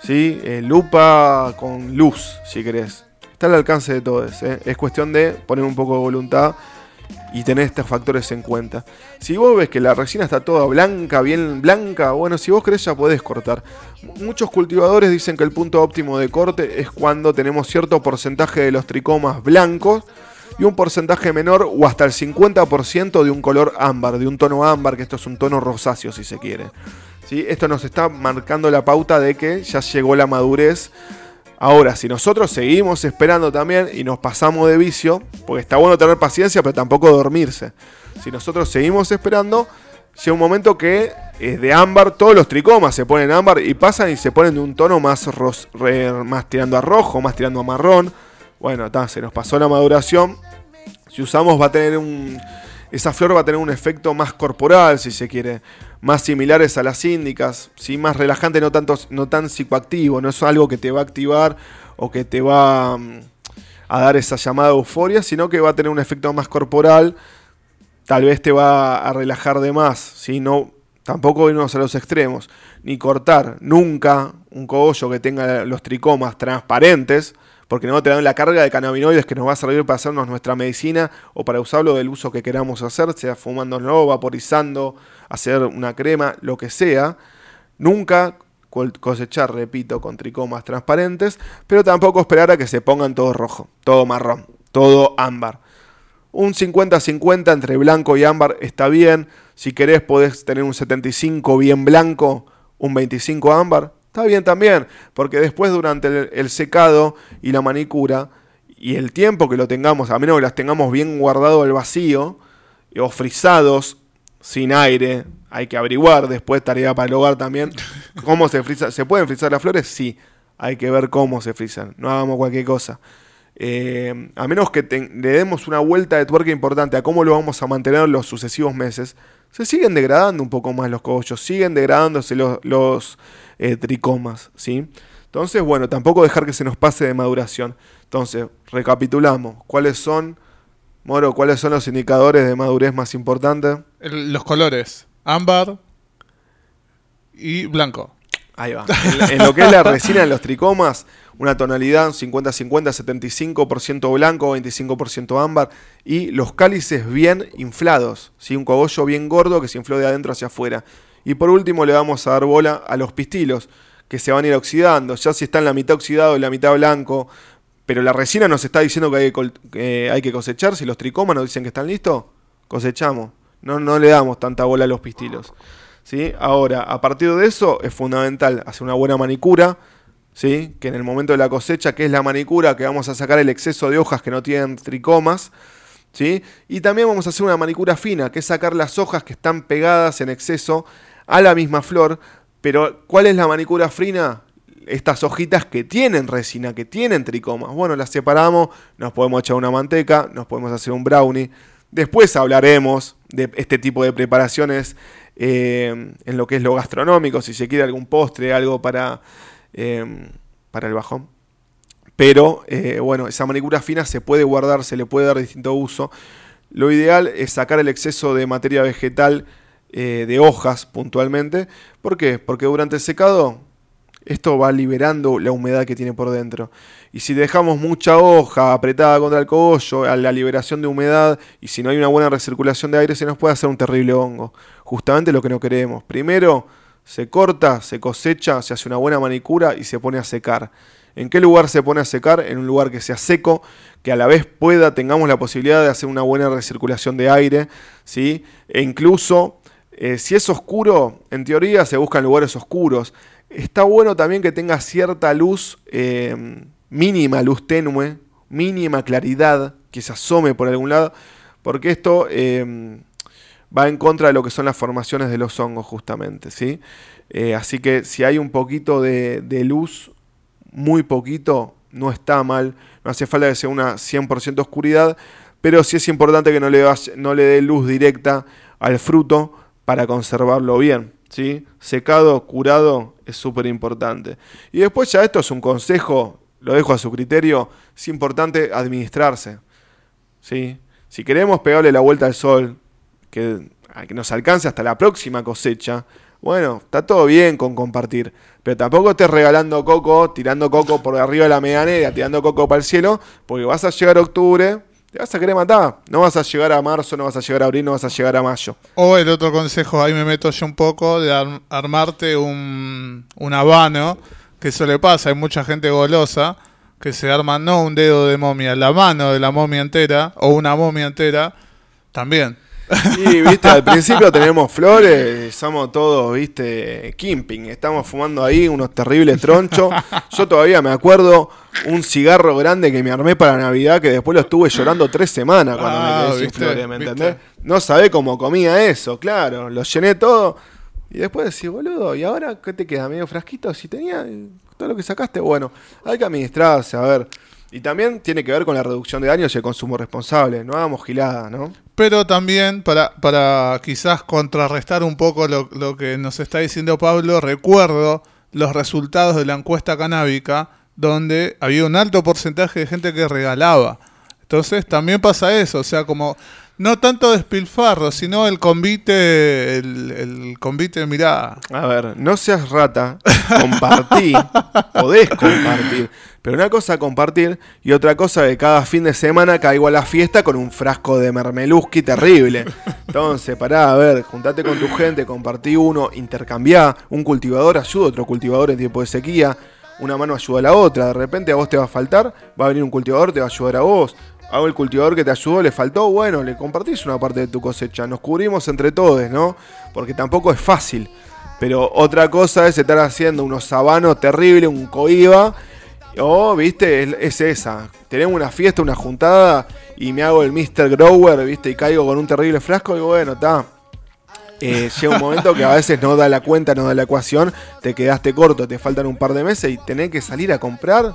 ¿sí? Eh, lupa con luz, si querés. Está al alcance de todos. ¿eh? Es cuestión de poner un poco de voluntad y tener estos factores en cuenta. Si vos ves que la resina está toda blanca, bien blanca, bueno, si vos querés ya podés cortar. Muchos cultivadores dicen que el punto óptimo de corte es cuando tenemos cierto porcentaje de los tricomas blancos y un porcentaje menor o hasta el 50% de un color ámbar, de un tono ámbar, que esto es un tono rosáceo si se quiere. ¿Sí? Esto nos está marcando la pauta de que ya llegó la madurez. Ahora, si nosotros seguimos esperando también y nos pasamos de vicio, porque está bueno tener paciencia, pero tampoco dormirse. Si nosotros seguimos esperando, llega un momento que es de ámbar, todos los tricomas se ponen ámbar y pasan y se ponen de un tono más, más tirando a rojo, más tirando a marrón. Bueno, se nos pasó la maduración si usamos va a tener un... Esa flor va a tener un efecto más corporal, si se quiere, más similares a las índicas, ¿sí? más relajante, no, tanto, no tan psicoactivo, no es algo que te va a activar o que te va mm, a dar esa llamada euforia, sino que va a tener un efecto más corporal, tal vez te va a relajar de más, no, tampoco irnos a los extremos, ni cortar nunca un cogollo que tenga los tricomas transparentes, porque no te dan la carga de cannabinoides que nos va a servir para hacernos nuestra medicina o para usarlo del uso que queramos hacer, sea fumándolo, vaporizando, hacer una crema, lo que sea. Nunca cosechar, repito, con tricomas transparentes, pero tampoco esperar a que se pongan todo rojo, todo marrón, todo ámbar. Un 50-50 entre blanco y ámbar está bien. Si querés podés tener un 75 bien blanco, un 25 ámbar, Está bien también, porque después durante el, secado y la manicura y el tiempo que lo tengamos, a menos que las tengamos bien guardado al vacío o frisados sin aire, hay que averiguar después, tarea para el hogar también, cómo se frisa. ¿Se pueden frizar las flores? Sí, hay que ver cómo se frisan, no hagamos cualquier cosa. Eh, a menos que le demos una vuelta de tuerca importante a cómo lo vamos a mantener los sucesivos meses, se siguen degradando un poco más los cogollos, siguen degradándose los, los eh, tricomas, ¿sí? Entonces, bueno, tampoco dejar que se nos pase de maduración. Entonces, recapitulamos, ¿cuáles son, Moro, cuáles son los indicadores de madurez más importantes? los colores, ámbar y blanco. Ahí va. En, lo que es la resina de los tricomas, una tonalidad 50-50, 75% blanco, 25% ámbar y los cálices bien inflados, ¿sí? un cogollo bien gordo que se infló de adentro hacia afuera. Y por último le vamos a dar bola a los pistilos, que se van a ir oxidando. Ya si está en la mitad oxidado y la mitad blanco, pero la resina nos está diciendo que hay que, cosechar, si los tricomas nos dicen que están listos, cosechamos. No, no le damos tanta bola a los pistilos. ¿sí? Ahora, a partir de eso es fundamental hacer una buena manicura, ¿sí? que en el momento de la cosecha, que es la manicura, que vamos a sacar el exceso de hojas que no tienen tricomas, ¿sí? y también vamos a hacer una manicura fina, que es sacar las hojas que están pegadas en exceso a la misma flor, pero ¿cuál es la manicura frina? Estas hojitas que tienen resina, que tienen tricomas. Bueno, las separamos, nos podemos echar una manteca, nos podemos hacer un brownie. Después hablaremos de este tipo de preparaciones eh, en lo que es lo gastronómico, si se quiere algún postre, algo para, eh, para el bajón. Pero eh, bueno, esa manicura fina se puede guardar, se le puede dar distinto uso. Lo ideal es sacar el exceso de materia vegetal eh, de hojas puntualmente. ¿Por qué? Porque durante el secado esto va liberando la humedad que tiene por dentro. Y si dejamos mucha hoja apretada contra el cogollo, a la liberación de humedad, y si no hay una buena recirculación de aire, se nos puede hacer un terrible hongo. Justamente lo que no queremos. Primero, se corta, se cosecha, se hace una buena manicura y se pone a secar. ¿En qué lugar se pone a secar? En un lugar que sea seco, que a la vez pueda, tengamos la posibilidad de hacer una buena recirculación de aire, ¿sí? E incluso eh, si es oscuro, en teoría se buscan lugares oscuros. Está bueno también que tenga cierta luz, eh, mínima luz tenue, mínima claridad, que se asome por algún lado, porque esto eh, va en contra de lo que son las formaciones de los hongos justamente. ¿sí? así que si hay un poquito de, de luz, muy poquito, no está mal, no hace falta que sea una 100% oscuridad, pero sí es importante que no le, no le dé luz directa al fruto para conservarlo bien. ¿sí? Secado, curado, es súper importante. Y después ya esto es un consejo, lo dejo a su criterio, es importante administrarse. ¿sí? Si queremos pegarle la vuelta al sol, que, que nos alcance hasta la próxima cosecha, bueno, está todo bien con compartir, pero tampoco estés regalando coco, tirando coco por arriba de la medianera, tirando coco para el cielo, porque vas a llegar a octubre, te vas a querer matar. No vas a llegar a marzo, no vas a llegar a abril, no vas a llegar a mayo. O el otro consejo, ahí me meto yo un poco, de armarte un, un habano, que eso le pasa, hay mucha gente golosa que se arma no un dedo de momia, la mano de la momia entera, o una momia entera, también. Y, viste, al principio tenemos flores, somos todos, viste, kimping. Estamos fumando ahí unos terribles tronchos. Yo todavía me acuerdo un cigarro grande que me armé para Navidad que después lo estuve llorando tres semanas cuando me quedé ah, sin flores, ¿me entendés? No sabés cómo comía eso, claro. Lo llené todo. Y después decís, boludo, ¿y ahora qué te queda? ¿Medio frasquito? Si tenía todo lo que sacaste, bueno, hay que administrarse, a ver. Y también tiene que ver con la reducción de daños y el consumo responsable. No hagamos gilada, ¿no? Pero también, para, para quizás contrarrestar un poco lo, lo que nos está diciendo Pablo, recuerdo los resultados de la encuesta canábica, donde había un alto porcentaje de gente que regalaba. Entonces también pasa eso, o sea, como no tanto despilfarro, sino el convite, el, el convite, mirá. A ver, no seas rata, compartí, podés compartir. Pero una cosa compartir y otra cosa que cada fin de semana caigo a la fiesta con un frasco de mermeluski terrible. Entonces, pará, a ver, juntate con tu gente, compartí uno, intercambiá. Un cultivador ayuda a otro cultivador en tiempo de sequía. Una mano ayuda a la otra. De repente a vos te va a faltar, va a venir un cultivador, te va a ayudar a vos hago el cultivador que te ayudó, le faltó, bueno, le compartís una parte de tu cosecha, nos cubrimos entre todos, ¿no? Porque tampoco es fácil. Pero otra cosa es estar haciendo unos sabanos terribles, un coiba, o, viste, es, esa. Tenemos una fiesta, una juntada, y me hago el Mr. Grower, viste, y caigo con un terrible frasco, y bueno, está. Eh, llega un momento que a veces no da la cuenta, no da la ecuación, te quedaste corto, te faltan un par de meses y tenés que salir a comprar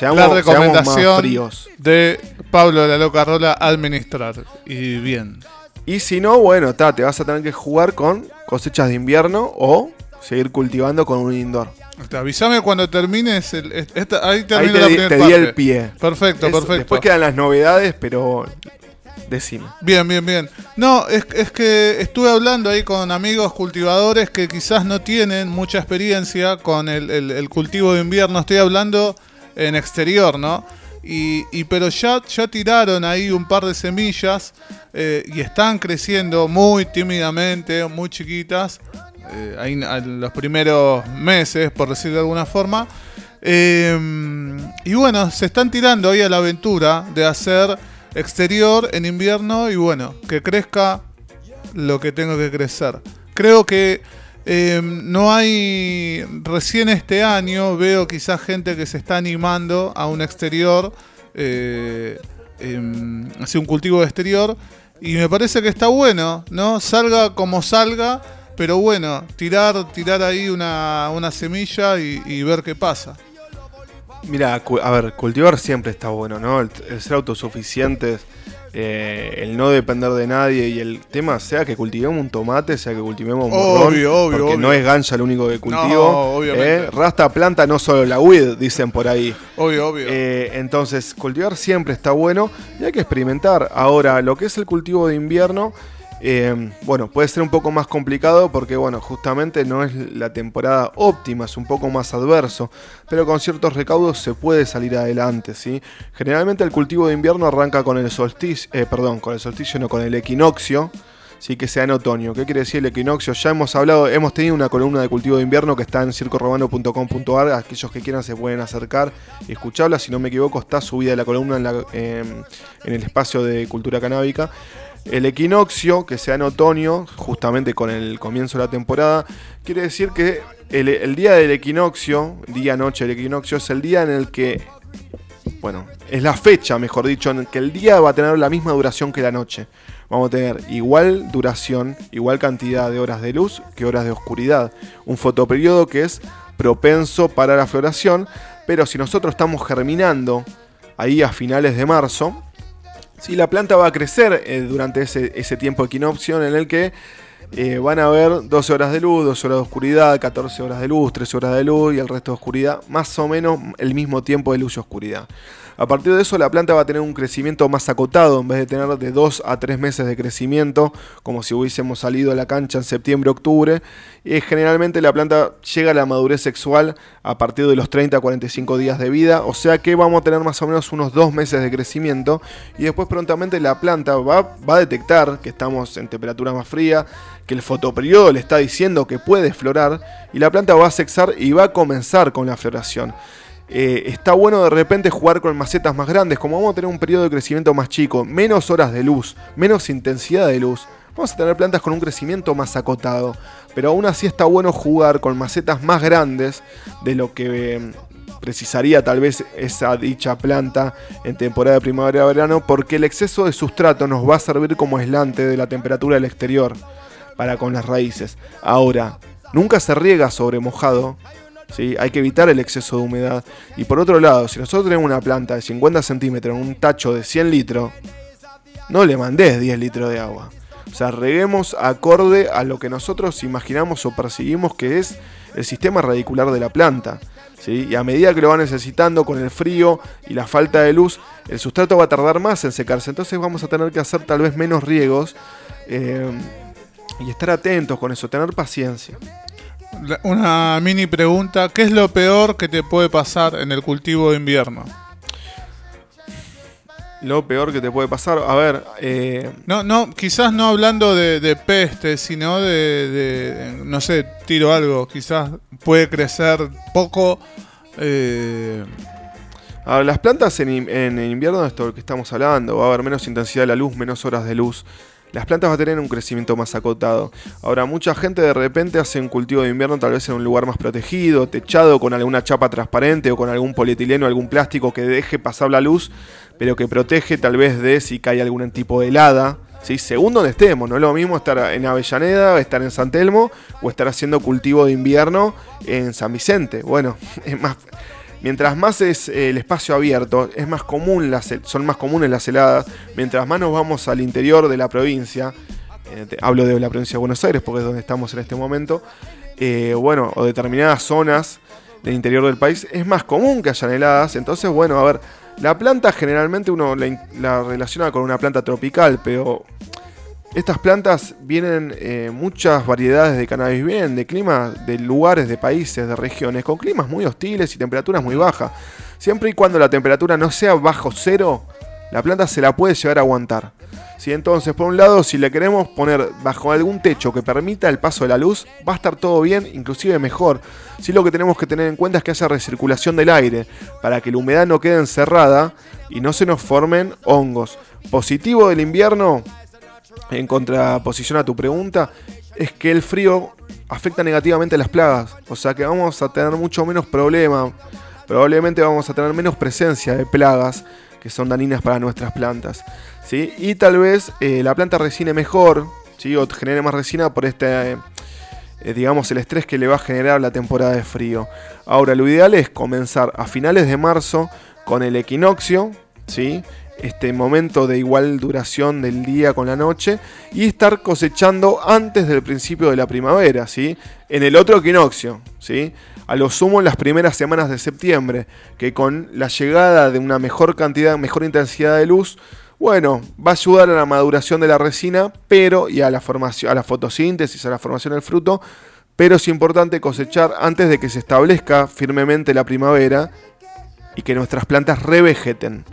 la recomendación de Pablo de la Loca Rola administrar. Y bien. Y si no, bueno, te vas a tener que jugar con cosechas de invierno o seguir cultivando con un indoor. avísame cuando termines. El, ahí la primera te di el pie. Perfecto, perfecto. Después quedan las novedades, pero decime. Bien, bien, bien. No, es, es, que estuve hablando ahí con amigos cultivadores que quizás no tienen mucha experiencia con el, el cultivo de invierno. Estoy hablando en exterior, ¿no? Y, pero ya, ya tiraron ahí un par de semillas eh, y están creciendo muy tímidamente, muy chiquitas, eh, ahí en los primeros meses, por decirlo de alguna forma. Em, y bueno, se están tirando ahí a la aventura de hacer exterior en invierno y bueno, que crezca lo que tengo que crecer. Creo que Em, no hay, recién este año veo quizás gente que se está animando a un exterior, eh, em, hacia un cultivo exterior, y me parece que está bueno, ¿no? Salga como salga, pero bueno, tirar, tirar ahí una, semilla y, ver qué pasa. Mira, a ver, cultivar siempre está bueno, ¿no? El ser autosuficientes eh, el no depender de nadie y el tema sea que cultivemos un tomate, sea que cultivemos un morrón, porque no es gancha lo único que cultivo. Eh, rasta planta no solo la weed, dicen por ahí. Obvio, obvio. Eh, entonces, cultivar siempre está bueno y hay que experimentar. Ahora, lo que es el cultivo de invierno eh, bueno, puede ser un poco más complicado porque, bueno, justamente no es la temporada óptima, es un poco más adverso, pero con ciertos recaudos se puede salir adelante, ¿sí? Generalmente el cultivo de invierno arranca con el solsticio, eh, perdón, con el solsticio, no, con el equinoccio, sí que sea en otoño. ¿Qué quiere decir el equinoccio? Ya hemos hablado, hemos tenido una columna de cultivo de invierno que está en circorromano.com.ar. Aquellos que quieran se pueden acercar y escucharla. Si no me equivoco, está subida la columna en, em, en el espacio de cultura canábica. El equinoccio, que sea en otoño, justamente con el comienzo de la temporada, quiere decir que el, día del equinoccio, día-noche del equinoccio, es el día en el que, bueno, es la fecha, mejor dicho, en que el día va a tener la misma duración que la noche. Vamos a tener igual duración, igual cantidad de horas de luz que horas de oscuridad. Un fotoperiodo que es propenso para la floración, Pero si nosotros estamos germinando ahí a finales de marzo, si la planta va a crecer eh, durante ese, tiempo equinoccio en el que eh, van a haber 12 horas de luz, 12 horas de oscuridad, 14 horas de luz, 13 horas de luz y el resto de oscuridad, más o menos el mismo tiempo de luz y oscuridad. A partir de eso la planta va a tener un crecimiento más acotado, en vez de tener de 2 a 3 meses de crecimiento, como si hubiésemos salido a la cancha en septiembre, octubre. Y generalmente la planta llega a la madurez sexual a partir de los 30 a 45 días de vida, o sea que vamos a tener más o menos unos 2 meses de crecimiento y después prontamente la planta va, va a detectar que estamos en temperatura más fría, que el fotoperiodo le está diciendo que puede florar y la planta va a sexar y va a comenzar con la floración. Eh, está bueno de repente jugar con macetas más grandes, como vamos a tener un periodo de crecimiento más chico, menos horas de luz, menos intensidad de luz. Vamos a tener plantas con un crecimiento más acotado, pero aún así está bueno jugar con macetas más grandes de lo que eh, precisaría tal vez esa dicha planta en temporada de primavera-verano, porque el exceso de sustrato nos va a servir como aislante de la temperatura del exterior para con las raíces. Ahora, nunca se riega sobre mojado, hay que evitar el exceso de humedad. Y por otro lado, si nosotros tenemos una planta de 50 centímetros en un tacho de 100 litros, no le mandes 10 litros de agua. O sea, reguemos acorde a lo que nosotros imaginamos o percibimos que es el sistema radicular de la planta. ¿sí? Y a medida que lo va necesitando con el frío y la falta de luz, el sustrato va a tardar más en secarse. Entonces vamos a tener que hacer tal vez menos riegos eh, y estar atentos con eso, tener paciencia. Una mini pregunta, ¿qué es lo peor que te puede pasar en el cultivo de invierno? Lo peor que te puede pasar, a ver... Eh, no, no, quizás no hablando de, de peste, sino de, no sé, tiro algo, quizás puede crecer poco... Eh... las plantas en, en, invierno, esto lo que estamos hablando, va a haber menos intensidad de la luz, menos horas de luz las plantas van a tener un crecimiento más acotado. Ahora, mucha gente de repente hace un cultivo de invierno tal vez en un lugar más protegido, techado, con alguna chapa transparente o con algún polietileno, algún plástico que deje pasar la luz, pero que protege tal vez de si cae algún tipo de helada. ¿sí? Según donde estemos, no es lo mismo estar en Avellaneda, estar en San Telmo o estar haciendo cultivo de invierno en San Vicente. Bueno, es más Mientras más es eh, el espacio abierto, es más común son más comunes las heladas. Mientras más nos vamos al interior de la provincia, eh, hablo de la provincia de Buenos Aires porque es donde estamos en este momento, eh, bueno, o determinadas zonas del interior del país, es más común que hayan heladas. Entonces, bueno, a ver, la planta generalmente uno la relaciona con una planta tropical, pero estas plantas vienen eh, muchas variedades de cannabis, vienen de climas, de lugares, de países, de regiones, con climas muy hostiles y temperaturas muy bajas. Siempre y cuando la temperatura no sea bajo cero, la planta se la puede llegar a aguantar. Si entonces, por un lado, si le queremos poner bajo algún techo que permita el paso de la luz, va a estar todo bien, inclusive mejor. Si lo que tenemos que tener en cuenta es que haya recirculación del aire, para que la humedad no quede encerrada y no se nos formen hongos. Positivo del invierno, en contraposición a tu pregunta, es que el frío afecta negativamente a las plagas. O sea que vamos a tener mucho menos problema. Probablemente vamos a tener menos presencia de plagas que son dañinas para nuestras plantas. ¿sí? Y tal vez eh, la planta resine mejor, ¿sí? o genere más resina por este, eh, digamos, el estrés que le va a generar la temporada de frío. Ahora, lo ideal es comenzar a finales de marzo con el equinoccio, ¿sí? Este momento de igual duración del día con la noche y estar cosechando antes del principio de la primavera, ¿sí? En el otro equinoccio, ¿sí? A lo sumo en las primeras semanas de septiembre, que con la llegada de una mejor cantidad, mejor intensidad de luz, bueno, va a ayudar a la maduración de la resina, pero y a la formación, a la fotosíntesis, a la formación del fruto, pero es importante cosechar antes de que se establezca firmemente la primavera y que nuestras plantas revegeten.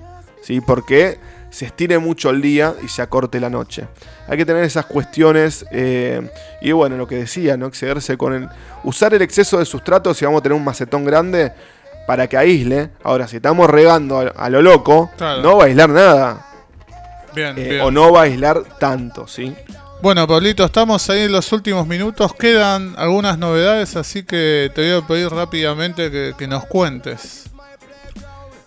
¿Sí? Porque se estire mucho el día y se acorte la noche. Hay que tener esas cuestiones eh, y bueno, lo que decía, no excederse con el usar el exceso de sustrato si vamos a tener un macetón grande para que aísle. Ahora, si estamos regando a, lo loco, no va a aislar nada. Eh, o no va a aislar tanto, ¿sí? Bueno, Pablito, estamos ahí en los últimos minutos. Quedan algunas novedades, así que te voy a pedir rápidamente que nos cuentes.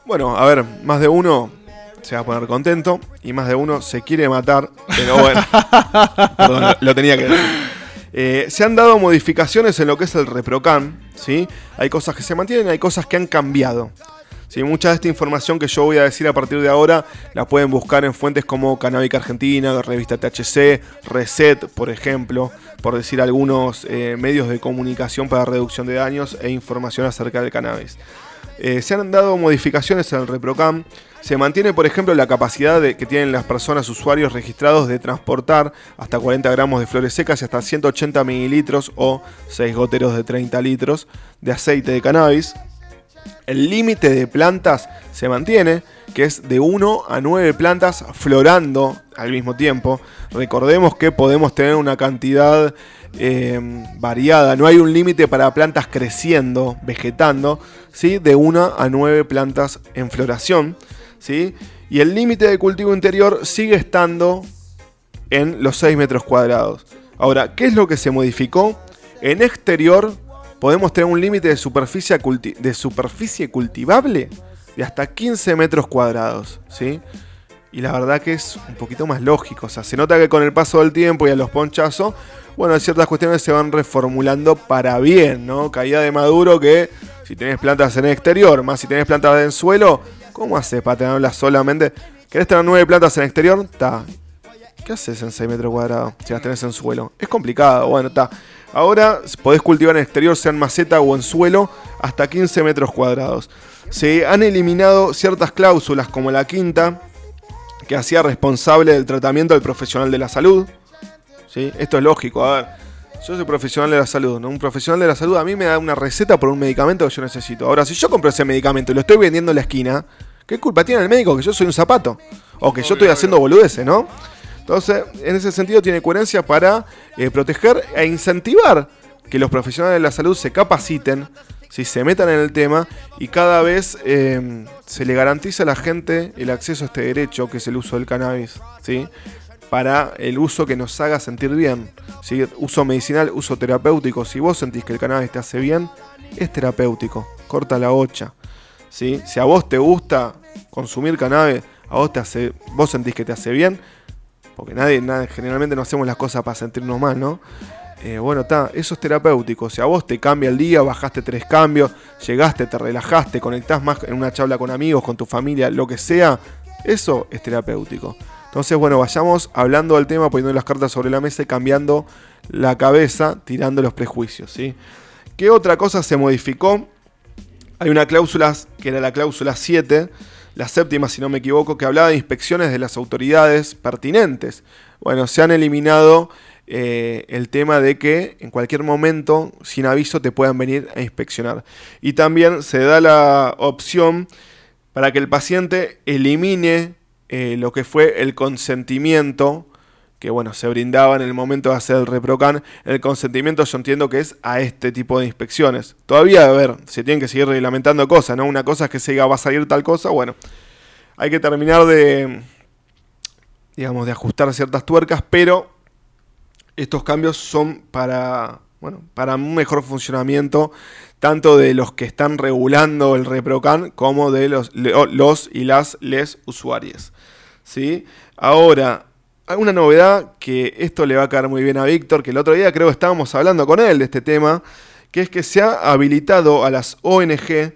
Bueno, a ver, más de uno se va a poner contento y más de uno se quiere matar, pero bueno, perdón, lo tenía que decir. Eh, se han dado modificaciones en lo que es el ReproCam, ¿sí? Hay cosas que se mantienen, hay cosas que han cambiado. ¿sí? Mucha de esta información que yo voy a decir a partir de ahora la pueden buscar en fuentes como Canábica Argentina, revista THC, Reset, por ejemplo, por decir algunos eh, medios de comunicación para reducción de daños e información acerca del cannabis. Eh, se han dado modificaciones en el ReproCam. Se mantiene, por ejemplo, la capacidad de, que tienen las personas usuarios registrados de transportar hasta 40 gramos de flores secas y hasta 180 mililitros o 6 goteros de 30 litros de aceite de cannabis. El límite de plantas se mantiene, que es de 1 a 9 plantas florando al mismo tiempo. Recordemos que podemos tener una cantidad eh, variada, no hay un límite para plantas creciendo, vegetando, ¿sí? de 1 a 9 plantas en floración. ¿Sí? Y el límite de cultivo interior sigue estando en los 6 metros cuadrados. Ahora, ¿qué es lo que se modificó? En exterior podemos tener un límite de, superficie de superficie cultivable de hasta 15 metros cuadrados. ¿sí? Y la verdad que es un poquito más lógico. O sea, se nota que con el paso del tiempo y a los ponchazos, bueno, ciertas cuestiones se van reformulando para bien, ¿no? Caída de maduro que si tenés plantas en exterior, más si tenés plantas en suelo, ¿cómo haces para tenerlas solamente? ¿Querés tener nueve plantas en exterior? Está. ¿Qué haces en 6 metros cuadrados si las tenés en suelo? Es complicado, bueno, está. Ahora podés cultivar en exterior, sea en maceta o en suelo, hasta 15 metros cuadrados. Se han eliminado ciertas cláusulas como la quinta, que hacía responsable del tratamiento del profesional de la salud. ¿Sí? Esto es lógico, a ver. Yo soy profesional de la salud, ¿no? Un profesional de la salud a mí me da una receta por un medicamento que yo necesito. Ahora, si yo compro ese medicamento y lo estoy vendiendo en la esquina, ¿qué culpa tiene el médico que yo soy un zapato? O que yo estoy haciendo boludeces, ¿no? Entonces, en ese sentido tiene coherencia para eh, proteger e incentivar que los profesionales de la salud se capaciten, si se metan en el tema y cada vez eh, se le garantiza a la gente el acceso a este derecho que es el uso del cannabis, ¿sí? Para el uso que nos haga sentir bien. ¿sí? Uso medicinal, uso terapéutico. Si vos sentís que el cannabis te hace bien, es terapéutico. Corta la ocha. ¿sí? Si a vos te gusta consumir cannabis, a vos, te hace, vos sentís que te hace bien, porque nadie, nadie generalmente no hacemos las cosas para sentirnos mal, ¿no? Eh, bueno, está, eso es terapéutico. Si a vos te cambia el día, bajaste tres cambios, llegaste, te relajaste, conectás más en una charla con amigos, con tu familia, lo que sea, eso es terapéutico. Entonces, bueno, vayamos hablando del tema, poniendo las cartas sobre la mesa y cambiando la cabeza, tirando los prejuicios. ¿sí? ¿Qué otra cosa se modificó? Hay una cláusula que era la cláusula 7, la séptima si no me equivoco, que hablaba de inspecciones de las autoridades pertinentes. Bueno, se han eliminado eh, el tema de que en cualquier momento, sin aviso, te puedan venir a inspeccionar. Y también se da la opción para que el paciente elimine eh, lo que fue el consentimiento que bueno, se brindaba en el momento de hacer el ReproCan, el consentimiento yo entiendo que es a este tipo de inspecciones. Todavía, a ver, se tienen que seguir reglamentando cosas, ¿no? Una cosa es que se diga va a salir tal cosa, bueno, hay que terminar de, digamos, de ajustar ciertas tuercas, pero estos cambios son para, bueno, para un mejor funcionamiento tanto de los que están regulando el ReproCan como de los, los y las les usuarios. ¿Sí? Ahora, hay una novedad que esto le va a caer muy bien a Víctor, que el otro día creo que estábamos hablando con él de este tema, que es que se ha habilitado a las ONG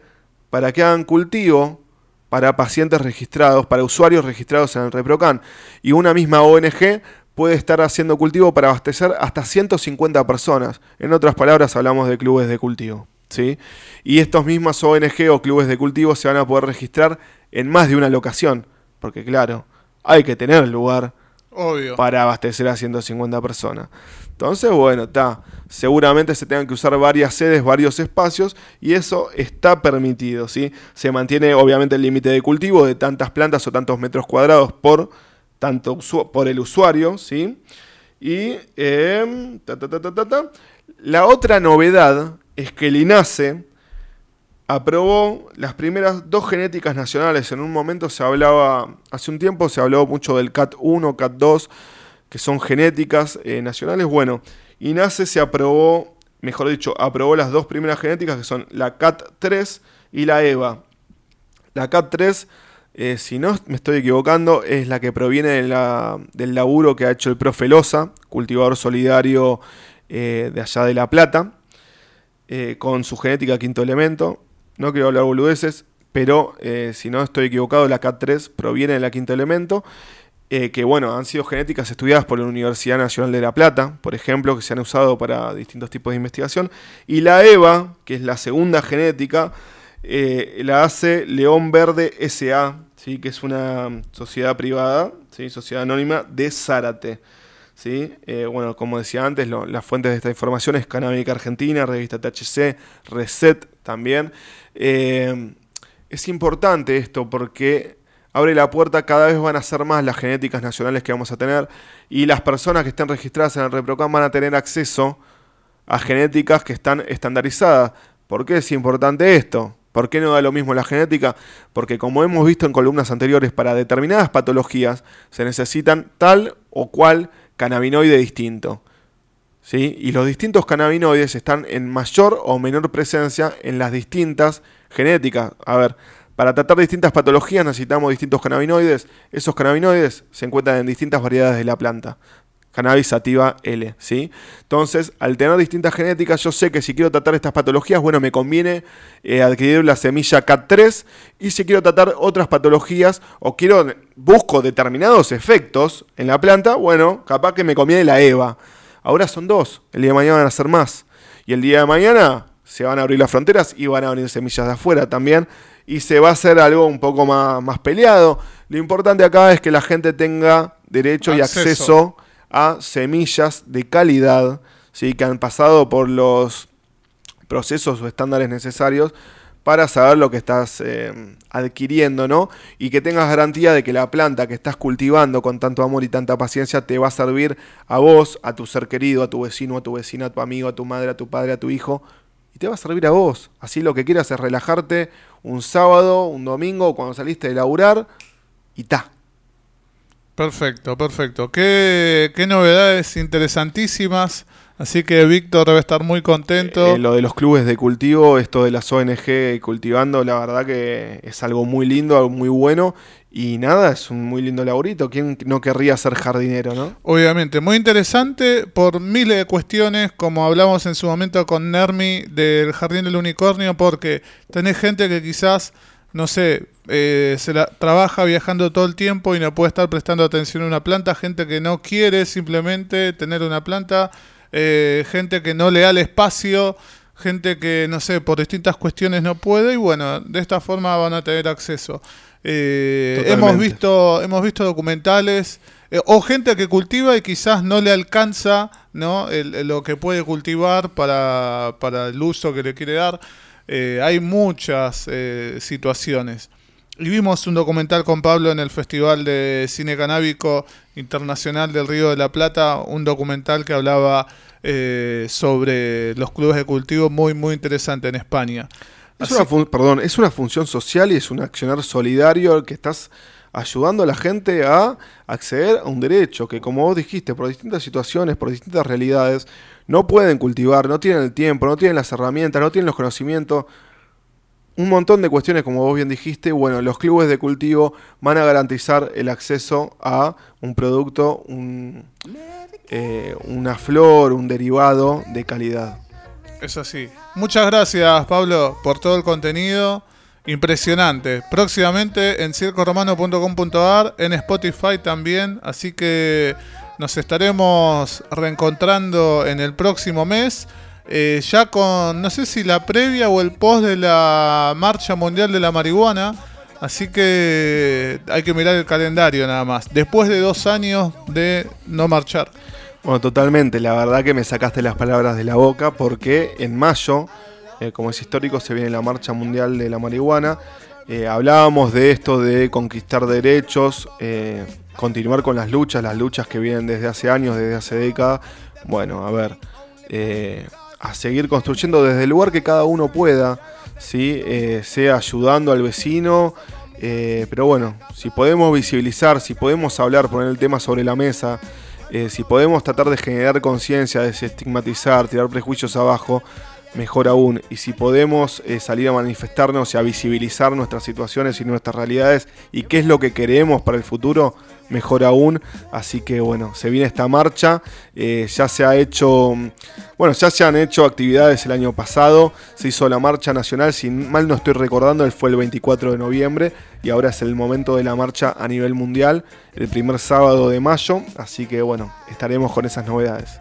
para que hagan cultivo para pacientes registrados, para usuarios registrados en el ReproCan. Y una misma ONG puede estar haciendo cultivo para abastecer hasta 150 personas. En otras palabras, hablamos de clubes de cultivo. ¿sí? Y estos mismos ONG o clubes de cultivo se van a poder registrar en más de una locación. Porque claro, hay que tener lugar para abastecer a 150 personas. Entonces, bueno, está. Seguramente se tengan que usar varias sedes, varios espacios, y eso está permitido, ¿sí? Se mantiene obviamente el límite de cultivo de tantas plantas o tantos metros cuadrados por, tanto por el usuario, ¿sí? Y em, la otra novedad es que el INASE aprobó las primeras dos genéticas nacionales. En un momento se hablaba, hace un tiempo se habló mucho del CAT1, CAT2, que son genéticas eh, nacionales. Bueno, INASE se aprobó, mejor dicho, aprobó las dos primeras genéticas que son la CAT3 y la EVA. La CAT3, eh, si no me estoy equivocando, es la que proviene del laburo que ha hecho el profe Loza, cultivador solidario de allá de La Plata, con su genética quinto elemento. No quiero hablar boludeces, pero si no estoy equivocado, la CAT3 proviene de la quinto elemento eh, que bueno, han sido genéticas estudiadas por la Universidad Nacional de La Plata, por ejemplo, que se han usado para distintos tipos de investigación. Y la EVA, que es la segunda genética, eh, la hace León Verde SA, ¿sí? que es una sociedad privada, ¿sí? sociedad anónima de Zárate. ¿Sí? Eh, bueno, como decía antes, las fuentes de esta información es Canábica Argentina, revista THC, Reset también. es importante esto porque abre la puerta, cada vez van a ser más las genéticas nacionales que vamos a tener y las personas que estén registradas en el ReproCam van a tener acceso a genéticas que están estandarizadas. ¿Por qué es importante esto? ¿Por qué no da lo mismo la genética? Porque como hemos visto en columnas anteriores, para determinadas patologías se necesitan tal o cual cannabinoide distinto. ¿sí? Y los distintos cannabinoides están en mayor o menor presencia en las distintas genéticas. A ver, para tratar distintas patologías necesitamos distintos cannabinoides. Esos cannabinoides se encuentran en distintas variedades de la planta. Cannabis sativa L, ¿sí? Entonces, al tener distintas genéticas, yo sé que si quiero tratar estas patologías, bueno, me conviene eh, adquirir la semilla CAT3 y si quiero tratar otras patologías o quiero busco determinados efectos en la planta, bueno, capaz que me conviene la EVA. Ahora son dos, el día de mañana van a ser más. Y el día de mañana se van a abrir las fronteras y van a venir semillas de afuera también y se va a hacer algo un poco más, más peleado. Lo importante acá es que la gente tenga derecho y acceso a semillas de calidad, ¿sí? que han pasado por los procesos o estándares necesarios para saber lo que estás eh, adquiriendo, ¿no? Y que tengas garantía de que la planta que estás cultivando con tanto amor y tanta paciencia te va a servir a vos, a tu ser querido, a tu vecino, a tu vecina, a tu amigo, a tu madre, a tu padre, a tu hijo, y te va a servir a vos. Así lo que quieras es relajarte un sábado, un domingo, cuando saliste de laburar y ta. Perfecto, perfecto. Qué, qué novedades interesantísimas. Así que Víctor debe estar muy contento. Eh, lo de los clubes de cultivo, esto de las ONG cultivando, la verdad que es algo muy lindo, algo muy bueno. Y nada, es un muy lindo laburito. ¿Quién no querría ser jardinero, no? Obviamente, muy interesante por miles de cuestiones, como hablamos en su momento con Nermi del Jardín del Unicornio, porque tenés gente que quizás, no sé, eh, se la trabaja viajando todo el tiempo y no puede estar prestando atención a una planta, gente que no quiere simplemente tener una planta eh, gente que no le da el espacio, gente que, no sé, por distintas cuestiones no puede y bueno, de esta forma van a tener acceso. Eh, hemos, visto, hemos visto documentales eh, o gente que cultiva y quizás no le alcanza ¿no? lo que puede cultivar para, para, el uso que le quiere dar. hay muchas situaciones. Y vimos un documental con Pablo en el Festival de Cine Canábico Internacional del Río de la Plata, un documental que hablaba eh, sobre los clubes de cultivo muy, muy interesante en España. Es una, perdón, es una función social y es un accionar solidario que estás ayudando a la gente a acceder a un derecho que, como vos dijiste, por distintas situaciones, por distintas realidades, no pueden cultivar, no tienen el tiempo, no tienen las herramientas, no tienen los conocimientos un montón de cuestiones, como vos bien dijiste. Bueno, los clubes de cultivo van a garantizar el acceso a un producto, eh, una flor, un derivado de calidad. Es así. Muchas gracias, Pablo, por todo el contenido. Impresionante. Próximamente en circoromano.com.ar, en Spotify también. Así que nos estaremos reencontrando en el próximo mes. Eh, ya con, no sé si la previa o el post de la Marcha Mundial de la Marihuana. Así que hay que mirar el calendario nada más. Después de dos años de no marchar. Bueno, totalmente. La verdad que me sacaste las palabras de la boca porque en mayo, eh, como es histórico, se viene la Marcha Mundial de la Marihuana. Eh, hablábamos de esto de conquistar derechos, continuar con las luchas, las luchas que vienen desde hace años, desde hace décadas. Bueno, a ver a seguir construyendo desde el lugar que cada uno pueda, ¿sí? Eh, sea ayudando al vecino. Eh, pero bueno, si podemos visibilizar, si podemos hablar, poner el tema sobre la mesa, eh, si podemos tratar de generar conciencia, desestigmatizar, tirar prejuicios abajo, mejor aún. Y si podemos salir a manifestarnos y a visibilizar nuestras situaciones y nuestras realidades y qué es lo que queremos para el futuro, mejor aún. Así que bueno, se viene esta marcha. Eh, ya se ha hecho, bueno, ya se han hecho actividades el año pasado. Se hizo la marcha nacional, si mal no estoy recordando, fue el 24 de noviembre y ahora es el momento de la marcha a nivel mundial, el primer sábado de mayo. Así que bueno, estaremos con esas novedades.